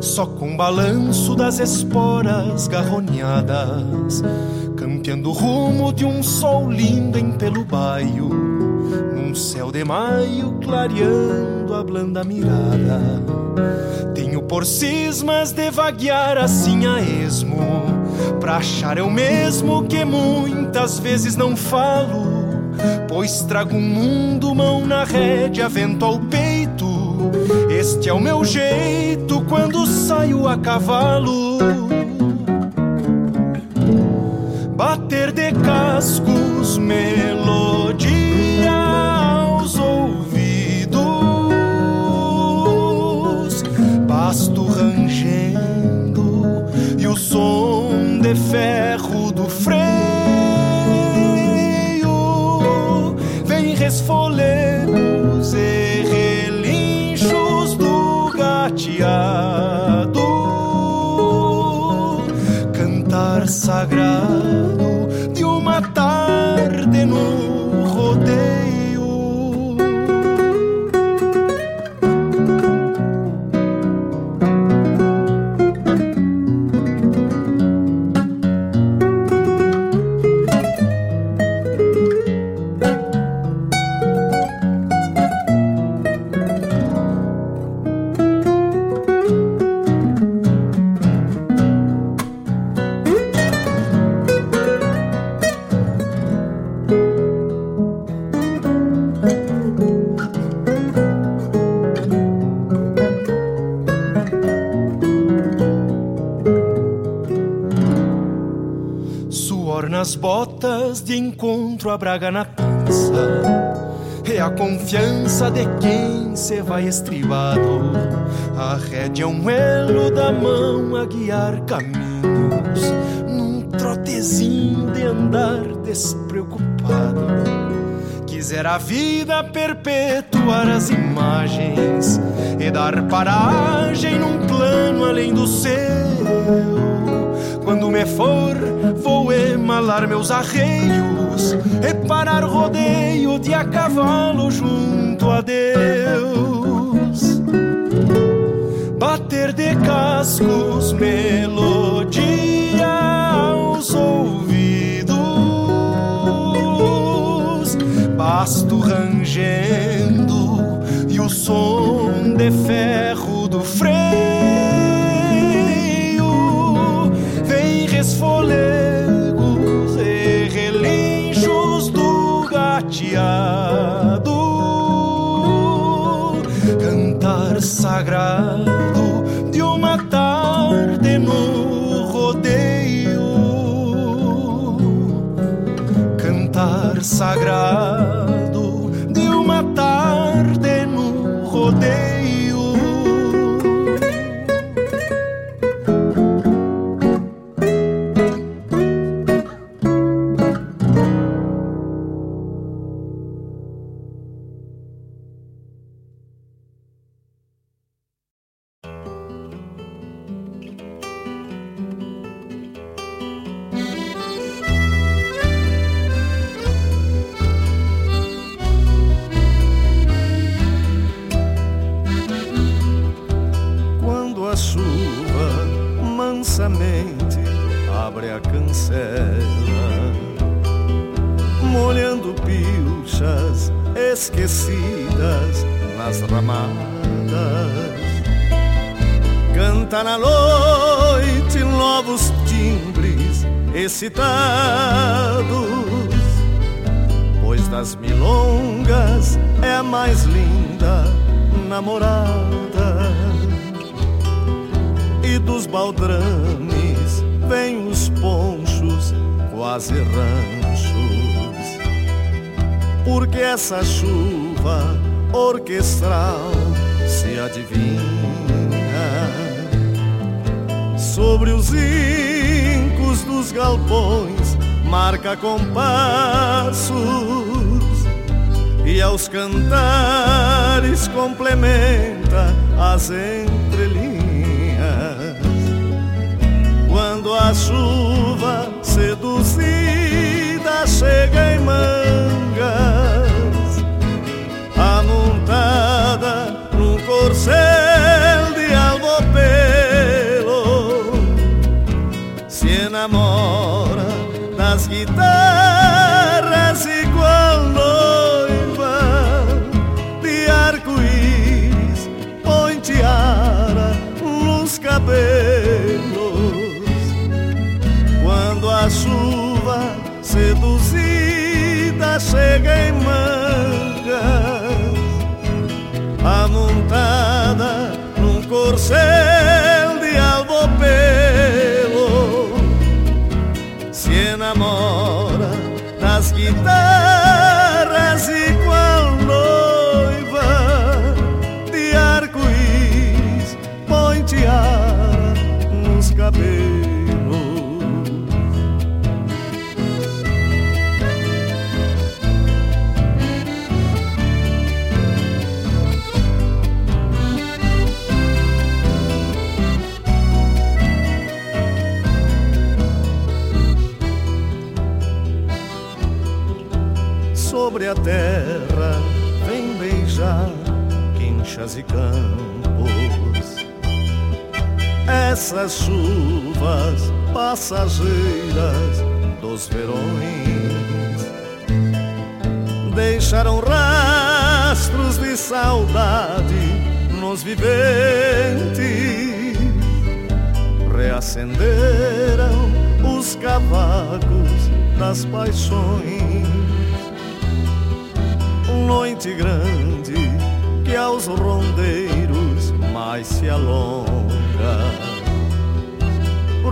só com balanço das esporas garronhadas, campeando o rumo de um sol lindo em pelo baio, num céu de maio clareando a blanda mirada. Tenho por cismas de vaguear assim a esmo, pra achar eu mesmo que muitas vezes não falo pois trago um mundo mão na rédea, vento ao peito. Este é o meu jeito quando saio a cavalo. A braga na pança. É a confiança de quem se vai estribado. A rédea é um elo da mão a guiar caminhos. Num trotezinho de andar despreocupado. Quisera a vida perpetuar as imagens e dar paragem num plano além do seu quando me for, vou emalar meus arreios, reparar rodeio de a cavalo junto a Deus. Bater de cascos, melodia aos ouvidos, basto rangendo e o som de ferro do freio resfolegos sagrado de uma tarde no rodeio. Cantar sagrado. campos. Essas chuvas passageiras dos verões deixaram rastros de saudade nos viventes. Reacenderam os cavacos das paixões. Noite grande que aos rondeiros mais se alonga,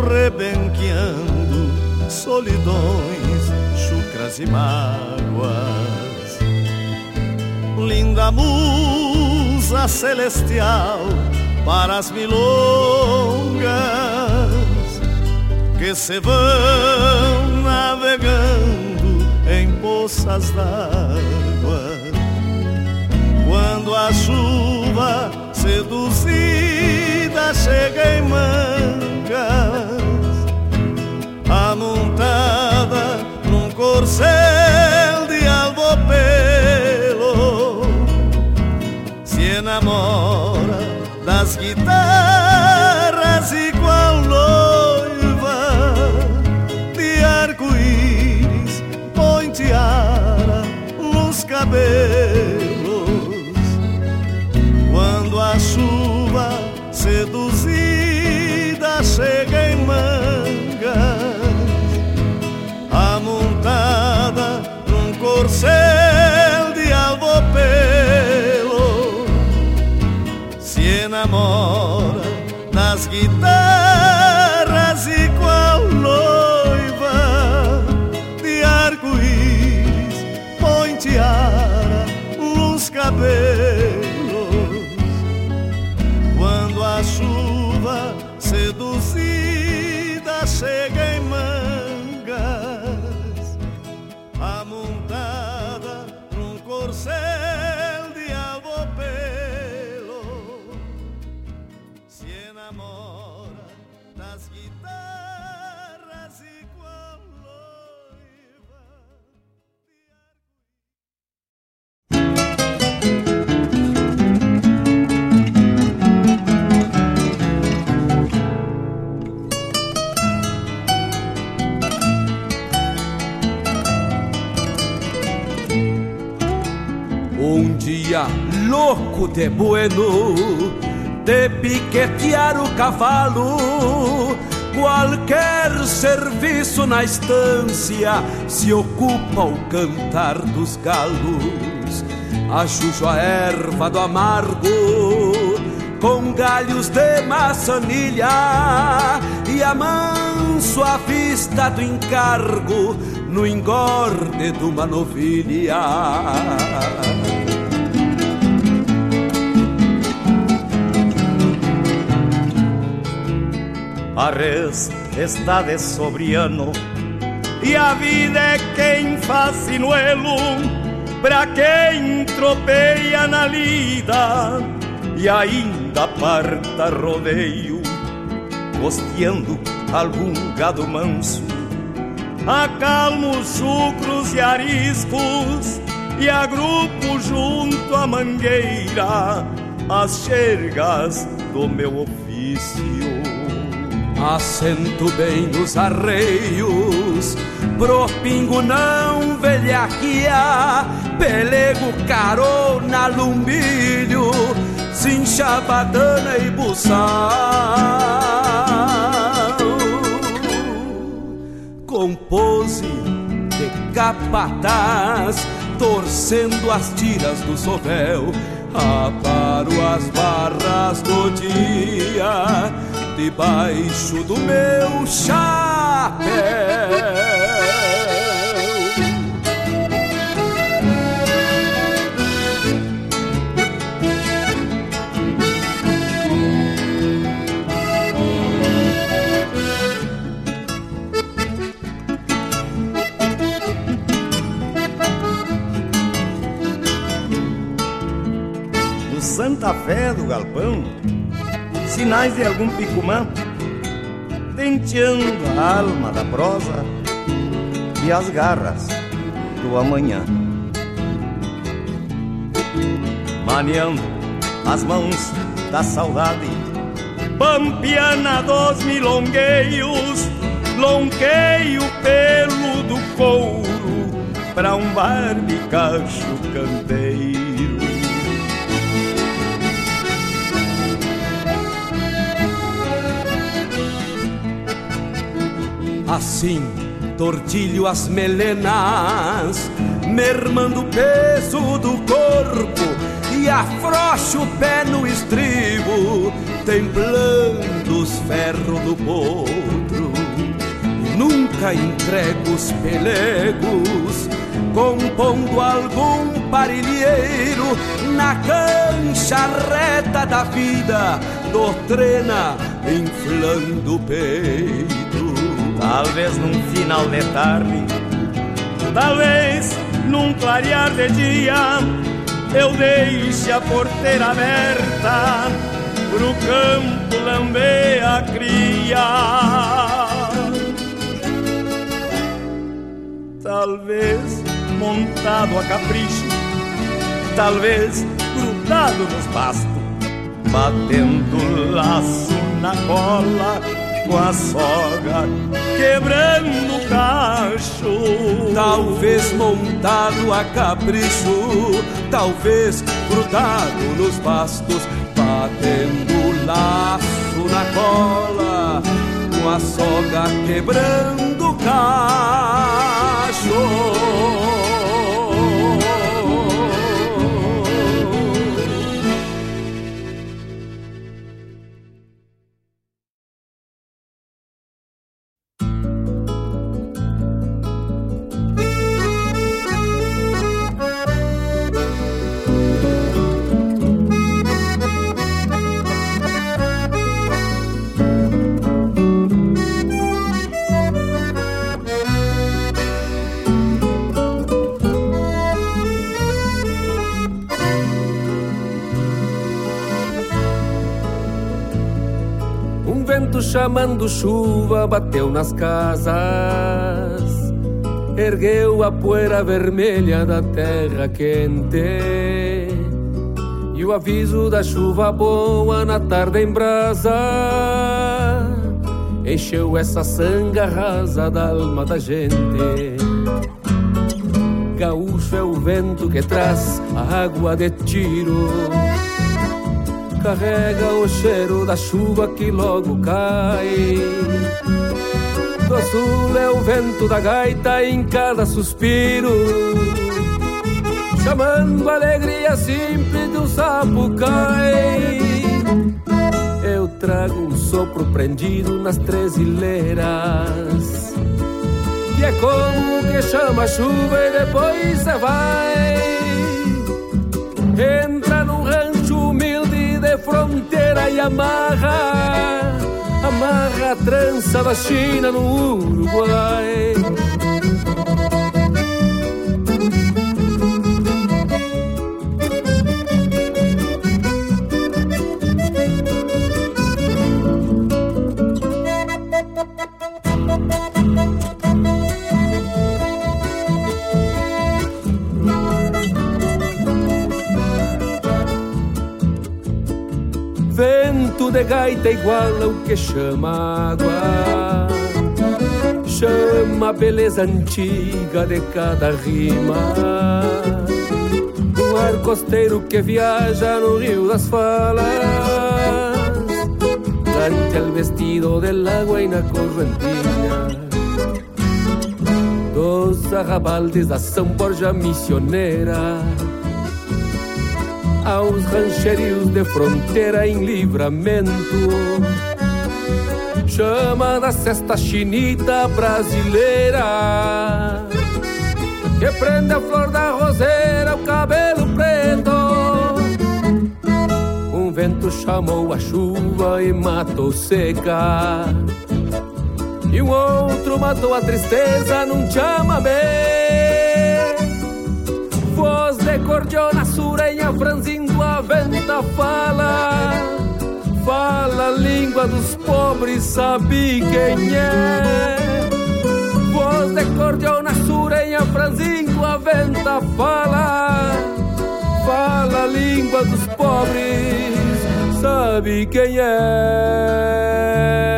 rebenqueando solidões, chucras e mágoas. Linda musa celestial para as milongas que se vão navegando em poças d'água a chuva, seduzida chega em mangas, amontada num corcel de albopelo, se enamora. las guitarras. Dia louco de bueno de piquetear o cavalo. Qualquer serviço na estância se ocupa o cantar dos galos. Ajujo a erva do amargo com galhos de maçanilha e amanso a vista do encargo no engorde de uma novilha. A res está de sobriano e a vida é quem faz sinuelo pra quem tropeia na lida e ainda parta rodeio, costeando algum gado manso. Acalmo chucros e ariscos e agrupo junto à mangueira as xergas do meu ofício. Assento bem nos arreios, pro pingo não velhaquia, pelego carona lumbilho, cincha badana e buçal. Compose de capataz, torcendo as tiras do sovel, aparo as barras do dia debaixo do meu chapéu. No Santa Fé do Galpão sinais de algum picumã, tenteando a alma da prosa e as garras do amanhã. Maneando as mãos da saudade, pampiana dos milongueios, lonqueio pelo do couro pra um barbicacho canteiro. Assim, tortilho as melenas, mermando o peso do corpo e afrouxo o pé no estribo, templando os ferros do potro. Nunca entrego os pelegos, compondo algum parilheiro na cancha reta da vida, doutrina inflando o peito. Talvez num final de tarde, talvez num clarear de dia, eu deixe a porteira aberta pro campo lamber a cria. Talvez montado a capricho, talvez grudado nos pastos, batendo laço na cola com a soga quebrando o cacho. Talvez montado a capricho, talvez grudado nos bastos, batendo laço na cola, com a soga quebrando o cacho. Chamando chuva bateu nas casas, ergueu a poeira vermelha da terra quente. E o aviso da chuva boa na tarde em brasa encheu essa sanga rasa da alma da gente. Gaúcho é o vento que traz a água de tiro. Carrega o cheiro da chuva que logo cai. Do sul é o vento da gaita em cada suspiro. Chamando a alegria simples do sapo cai. Eu trago um sopro prendido nas três ilheiras que é como que chama a chuva e depois você vai. Entra fronteira e amarra, amarra a trança da China no Uruguai. De gaita igual ao que chama água. Chama a beleza antiga de cada rima. Um ar costeiro que viaja no rio das falas. Plancha el vestido del agua y na correntina. Dos arrabaldes da São Borja missioneira aos rancherios de fronteira em livramento. Chama da cesta chinita brasileira que prende a flor da roseira, o cabelo preto. Um vento chamou a chuva e matou seca. E um outro matou a tristeza num chamamé voz de cordiona surenha franzindo a venta fala Fala língua dos pobres, sabe quem é. Voz de cordiona surenha franzindo a venta fala Fala língua dos pobres, sabe quem é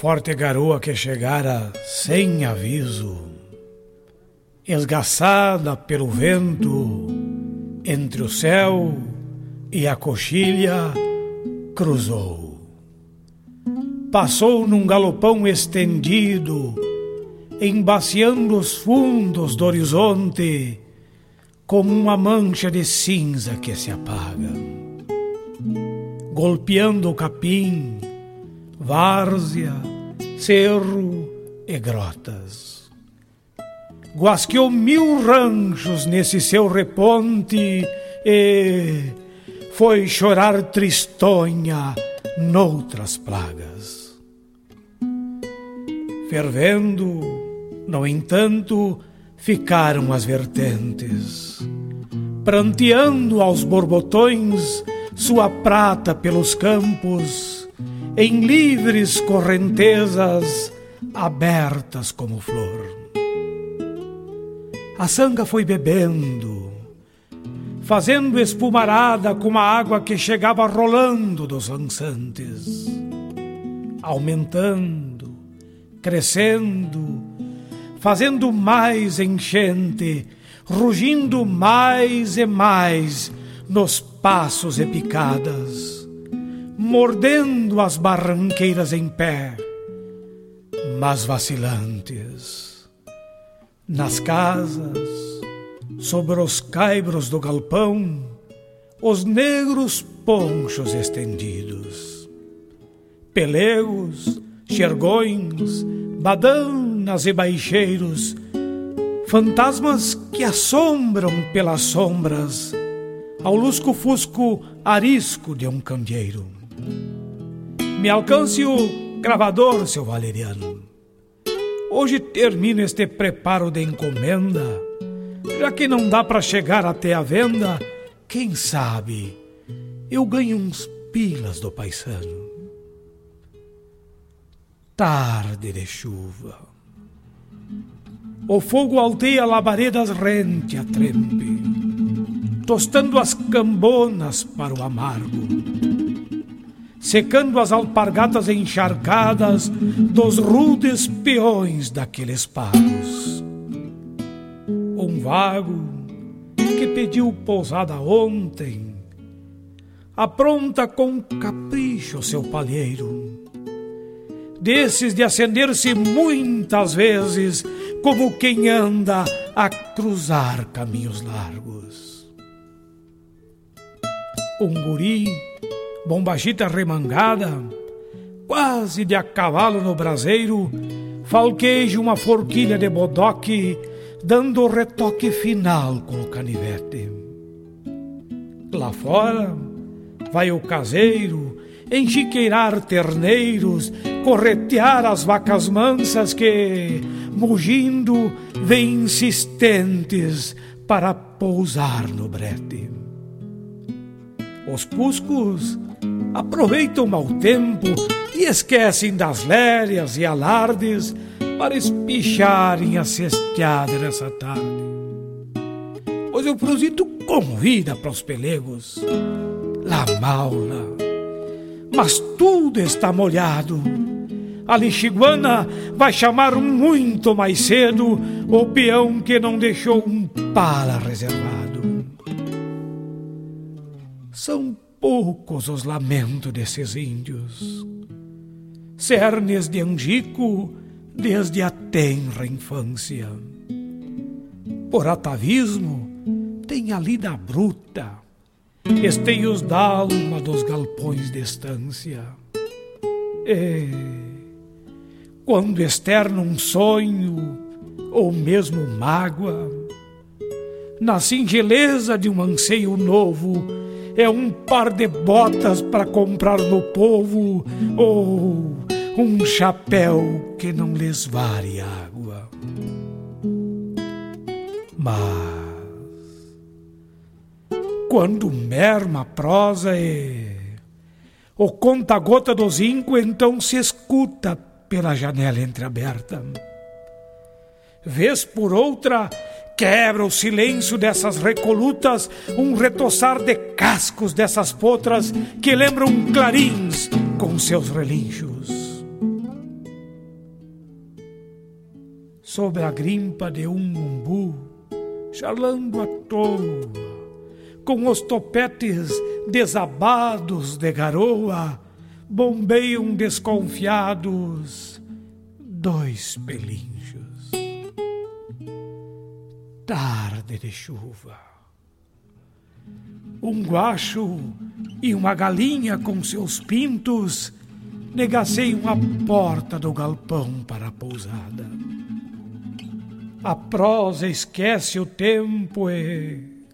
forte garoa que chegara sem aviso, esgaçada pelo vento, entre o céu e a coxilha, cruzou. Passou num galopão estendido, embaciando os fundos do horizonte, como uma mancha de cinza que se apaga. Golpeando o capim, várzea, cerro e grotas. Guasqueou mil ranchos nesse seu reponte e foi chorar tristonha noutras plagas. Fervendo, no entanto, ficaram as vertentes, pranteando aos borbotões sua prata pelos campos em livres correntezas abertas como flor. A sanga foi bebendo, fazendo espumarada com a água que chegava rolando dos lançantes, aumentando, crescendo, fazendo mais enchente, rugindo mais e mais nos passos e picadas mordendo as barranqueiras em pé, mas vacilantes. Nas casas, sobre os caibros do galpão, os negros ponchos estendidos. Pelegos, xergões, badanas e baixeiros, fantasmas que assombram pelas sombras, ao lusco-fusco arisco de um candeeiro. Me alcance o gravador, seu valeriano. Hoje termino este preparo de encomenda, já que não dá para chegar até a venda, quem sabe eu ganho uns pilas do paisano. Tarde de chuva. O fogo alteia labaredas rente a trempe, tostando as cambonas para o amargo, secando as alpargatas encharcadas dos rudes peões daqueles pagos. Um vago que pediu pousada ontem, apronta com capricho seu palheiro, desses de acender-se muitas vezes como quem anda a cruzar caminhos largos. Um guri, bombachita remangada, quase de a cavalo no braseiro, falqueja uma forquilha de bodoque, dando o retoque final com o canivete. Lá fora vai o caseiro enchiqueirar terneiros, corretear as vacas mansas que, mugindo, vêm insistentes para pousar no brete. Os cuscos aproveitam mau tempo e esquecem das lérias e alardes para espicharem a cesteada nessa tarde. Pois eu prosito convida para os pelegos, la maula, mas tudo está molhado. A lixiguana vai chamar muito mais cedo o peão que não deixou um pala reservado. São poucos os lamentos desses índios, cernes de Angico desde a tenra infância. Por atavismo, tem a lida bruta, esteios d'alma dos galpões de estância. E quando externa um sonho ou mesmo mágoa, na singeleza de um anseio novo, é um par de botas para comprar no povo ou um chapéu que não lhes vare água. Mas quando merma a prosa e o conta-gota do zinco então se escuta pela janela entreaberta. Vez por outra, quebra o silêncio dessas recolutas um retoçar de cascos dessas potras que lembram clarins com seus relinchos. Sobre a grimpa de um umbu, charlando à toa, com os topetes desabados de garoa, bombeiam desconfiados dois pelinchos. Tarde de chuva. Um guacho e uma galinha com seus pintos negaceiam a porta do galpão para a pousada. A prosa esquece o tempo e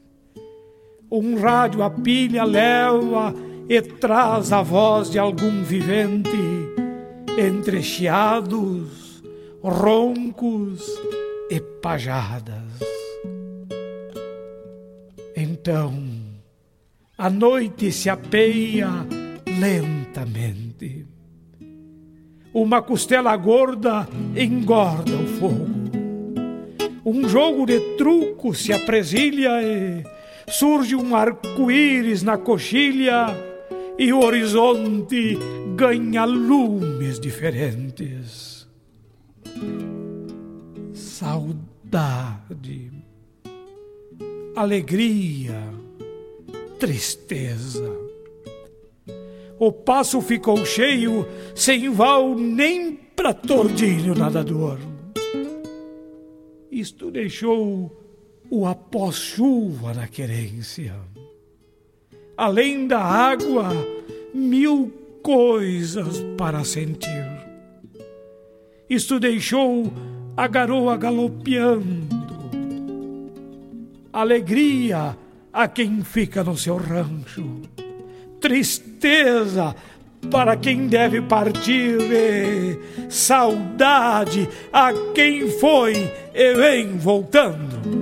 um rádio a pilha leva e traz a voz de algum vivente entre chiados, roncos e pajadas. Então, a noite se apeia lentamente. Uma costela gorda engorda o fogo. Um jogo de truco se apresilha e surge um arco-íris na coxilha e o horizonte ganha lumes diferentes. Saudade, alegria, tristeza. O passo ficou cheio, sem val nem para tordilho nadador. Isto deixou o após-chuva na querência. Além da água, mil coisas para sentir. Isto deixou a garoa galopeando, alegria a quem fica no seu rancho. Tristeza para quem deve partir e saudade a quem foi e vem voltando.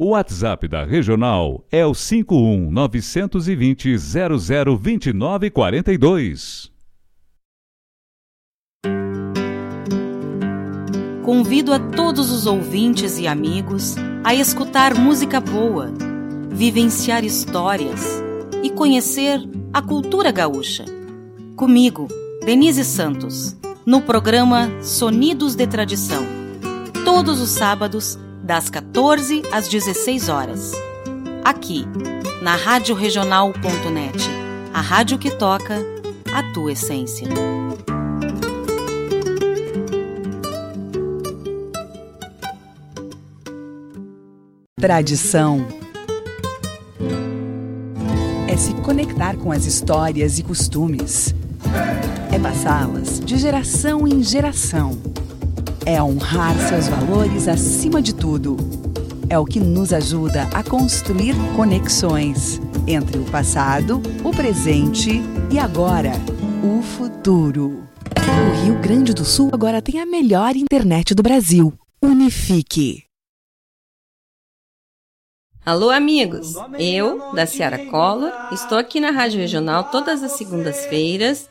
O WhatsApp da Regional é o 51 920 0029 42. Convido a todos os ouvintes e amigos a escutar música boa, vivenciar histórias e conhecer a cultura gaúcha. Comigo, Denise Santos, no programa Sonidos de Tradição. Todos os sábados, das 14 às 16 horas. Aqui, na Rádio Regional.net, a rádio que toca a tua essência. Tradição é se conectar com as histórias e costumes. É passá-las de geração em geração é honrar seus valores acima de tudo. É o que nos ajuda a construir conexões entre o passado, o presente e agora, o futuro. O Rio Grande do Sul agora tem a melhor internet do Brasil. Unifique. Alô, amigos! Eu, da Ciara Collor, estou aqui na Rádio Regional todas as segundas-feiras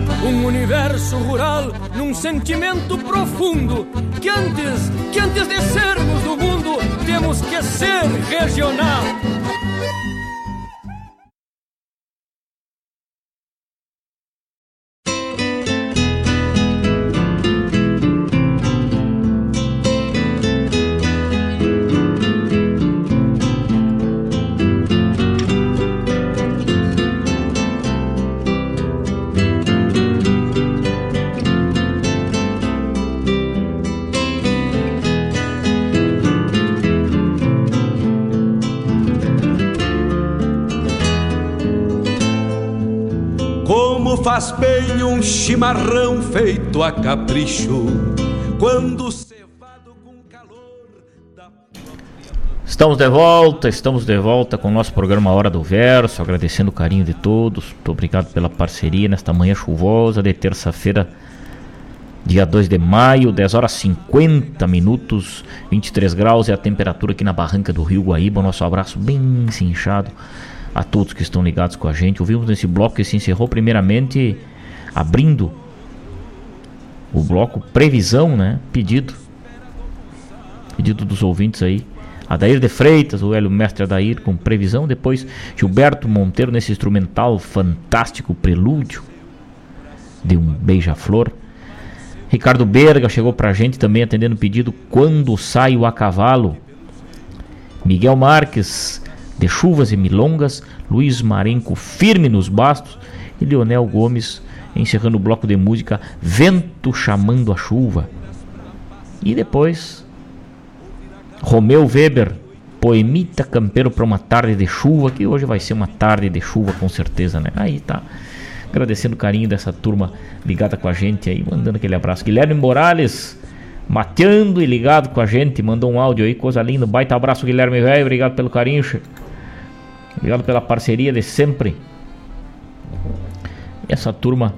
um universo rural num sentimento profundo que antes, que antes de sermos do mundo, temos que ser regional. Chimarrão feito a capricho. Quando cevado com calor da... Estamos de volta, estamos de volta com o nosso programa Hora do Verso, agradecendo o carinho de todos. Muito obrigado pela parceria nesta manhã chuvosa de terça-feira, Dia 2 de maio, 10 horas 50 minutos, 23 graus é a temperatura aqui na barranca do Rio Guaíba. Nosso abraço bem cinchado a todos que estão ligados com a gente. Ouvimos nesse bloco que se encerrou primeiramente abrindo o bloco Previsão, né? Pedido. Pedido dos ouvintes aí. Adair de Freitas, o Hélio Mestre Adair com Previsão. Depois Gilberto Monteiro nesse instrumental fantástico Prelúdio de um beija-flor. Ricardo Berga chegou pra gente também atendendo o pedido Quando Saio a Cavalo. Miguel Marques, de Chuvas e Milongas. Luiz Marenco, firme nos bastos. E Leonel Gomes, encerrando o bloco de música Vento Chamando a Chuva. E depois, Romeu Weber, poemita campeiro para uma tarde de chuva, que hoje vai ser uma tarde de chuva com certeza, né? Aí tá. Agradecendo o carinho dessa turma ligada com a gente aí, mandando aquele abraço. Guilherme Morales, mateando e ligado com a gente, mandou um áudio aí, coisa linda. Baita abraço, Guilherme Velho, obrigado pelo carinho. Obrigado pela parceria de sempre. E essa turma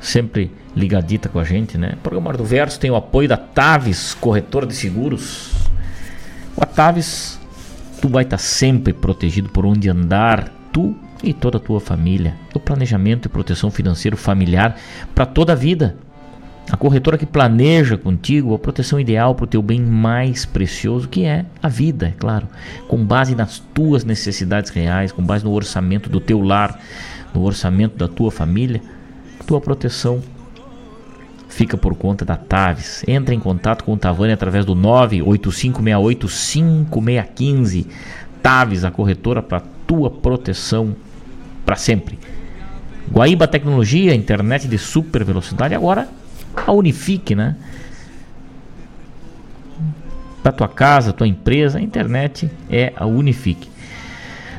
sempre ligadita com a gente, né? O programa do Verso tem o apoio da Taves, corretora de seguros. Com a Taves, tu vai estar tá sempre protegido por onde andar, tu e toda a tua família. O planejamento e proteção financeira familiar para toda a vida. A corretora que planeja contigo a proteção ideal para o teu bem mais precioso, que é a vida, é claro, com base nas tuas necessidades reais, com base no orçamento do teu lar, no orçamento da tua família, tua proteção fica por conta da Taves. Entra em contato com o Tavani através do 985685615. Taves, a corretora para tua proteção para sempre. Guaíba Tecnologia, internet de super velocidade, agora a Unifique, né? Para tua casa, tua empresa, a internet é a Unifique.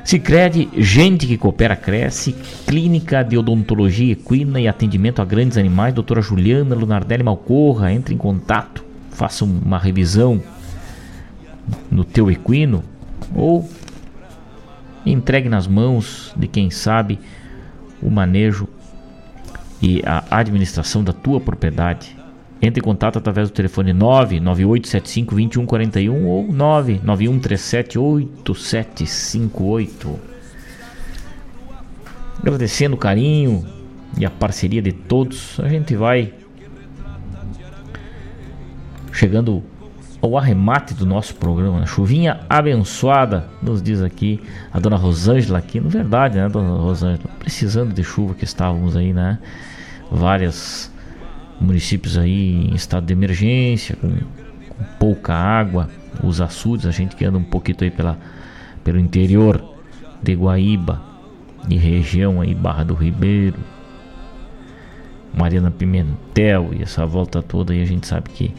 Sicredi, gente que coopera cresce, clínica de odontologia equina e atendimento a grandes animais, doutora Juliana Lunardelli Malcorra, entre em contato, faça uma revisão no teu equino ou entregue nas mãos de quem sabe o manejo e a administração da tua propriedade. Entre em contato através do telefone 998752141 ou 991378758. Agradecendo o carinho e a parceria de todos, a gente vai chegando ao arremate do nosso programa. Chuvinha abençoada, nos diz aqui a dona Rosângela aqui. Na verdade, né, dona Rosângela? Precisando de chuva que estávamos aí, né? Vários municípios aí em estado de emergência, com, com pouca água. Os açudes, a gente que anda um pouquinho aí pela, pelo interior de Guaíba e região aí, Barra do Ribeiro, Mariana Pimentel e essa volta toda aí, a gente sabe que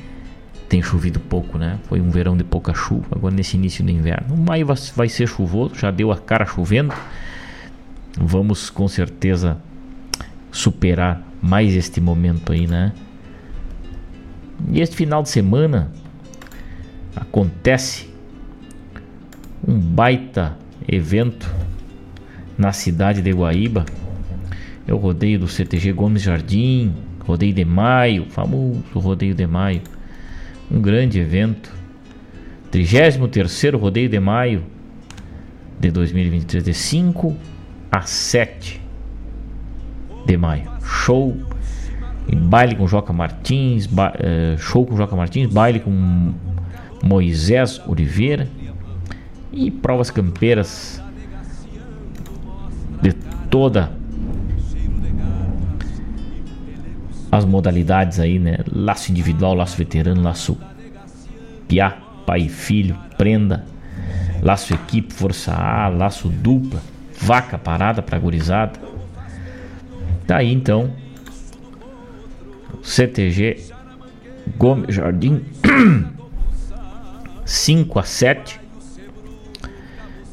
tem chovido pouco, né? Foi um verão de pouca chuva, agora nesse início do inverno. Vai, vai ser chuvoso, já deu a cara chovendo. Vamos com certeza superar mais este momento aí, né? E este final de semana acontece um baita evento na cidade de Guaíba. É o rodeio do CTG Gomes Jardim, rodeio de maio, famoso rodeio de maio um grande evento. 33º Rodeio de Maio de 2023, de 5 a 7 de maio. Show baile com Joca Martins, ba, uh, show com Joca Martins, baile com Moisés Oliveira e provas campeiras de toda as modalidades aí, né? Laço individual, laço veterano, laço piá, pai e filho, prenda, laço equipe, força A, laço dupla, vaca parada para gurizada. Tá aí então. CTG Gomes Jardim 5 a 7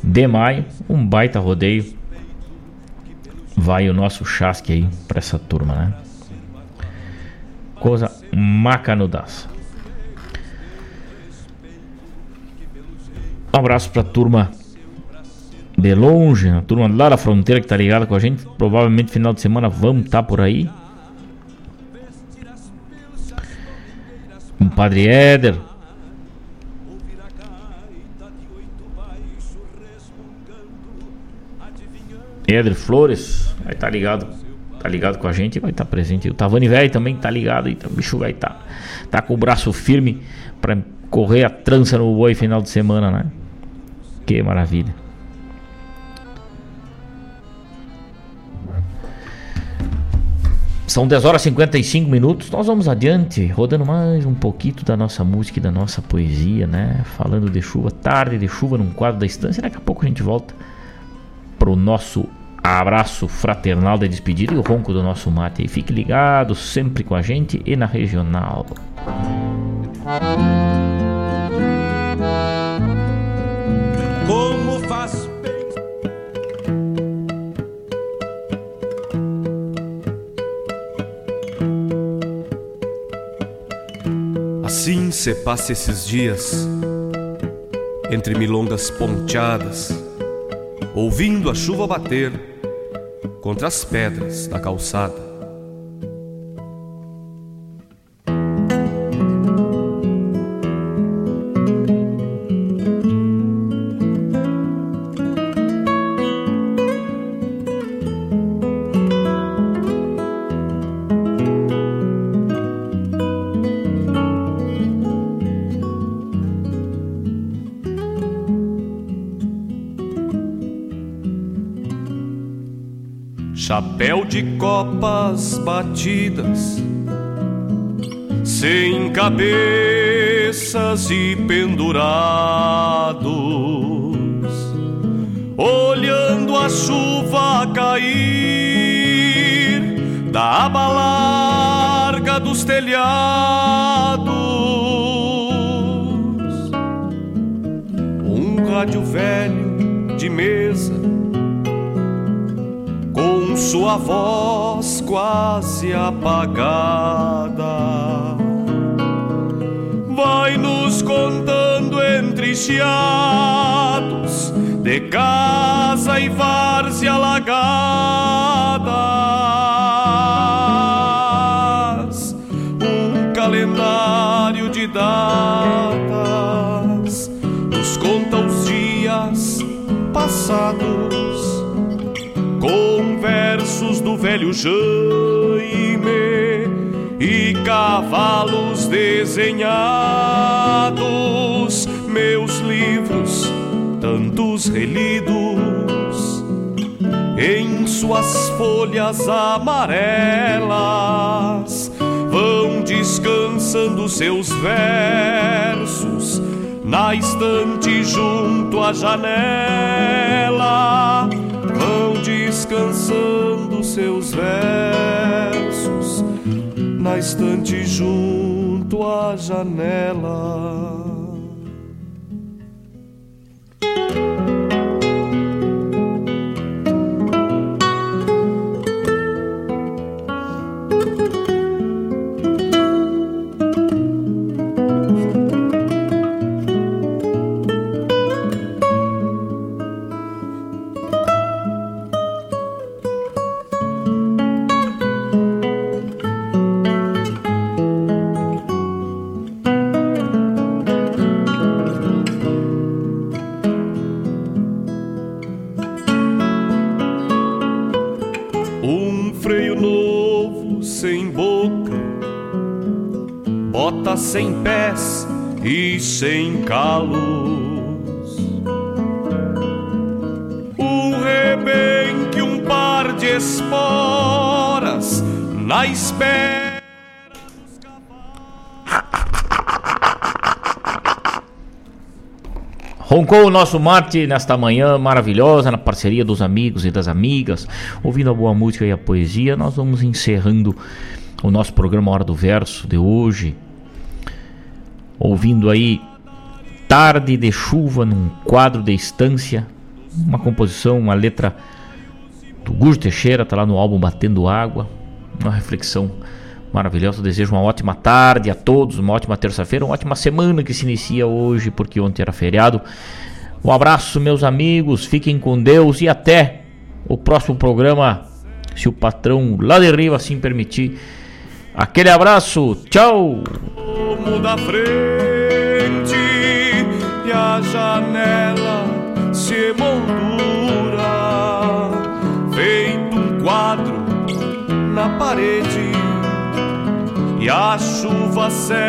de maio, um baita rodeio. Vai o nosso chasque aí para essa turma, né? Coisa macanudaça. Um abraço pra turma de longe, a turma lá da fronteira que tá ligada com a gente. Provavelmente final de semana vamos estar tá por aí. Um Padre Éder. Éder Flores, vai estar tá ligado, tá ligado com a gente, vai estar tá presente. O Tavani Velho também tá ligado, então o bicho vai estar tá, tá com o braço firme para correr a trança no boi final de semana, né? Que maravilha. São 10 horas e 55 minutos. Nós vamos adiante, rodando mais um pouquinho da nossa música e da nossa poesia, né? Falando de chuva, tarde de chuva num quadro da estância. Daqui a pouco a gente volta pro nosso abraço fraternal de despedida e o ronco do nosso mate. E fique ligado sempre com a gente e na regional. Como Assim se passa esses dias, entre milongas ponteadas, ouvindo a chuva bater contra as pedras da calçada. Chapéu de copas batidas, sem cabeças e pendurados, olhando a chuva cair da aba larga dos telhados. Um rádio velho de mesa sua voz quase apagada. Vai nos contando entre chiados de casa e várzea alagadas. Velho Jaime e cavalos desenhados, meus livros, tantos relidos, em suas folhas amarelas, vão descansando seus versos na estante junto à janela descansando seus versos na estante junto à janela. Roncou o nosso mate nesta manhã maravilhosa, na parceria dos amigos e das amigas, ouvindo a boa música e a poesia. Nós vamos encerrando o nosso programa Hora do Verso de hoje, ouvindo aí Tarde de Chuva num quadro de estância, uma composição, uma letra do Gujo Teixeira, tá lá no álbum Batendo Água, uma reflexão maravilhosa. desejo uma ótima tarde a todos, uma ótima terça-feira, uma ótima semana que se inicia hoje, porque ontem era feriado. Um abraço, meus amigos, fiquem com Deus e até o próximo programa, se o patrão lá de Riva assim permitir. Aquele abraço, tchau! da frente e a janela se moldura, feito um quadro na parede a chuva seca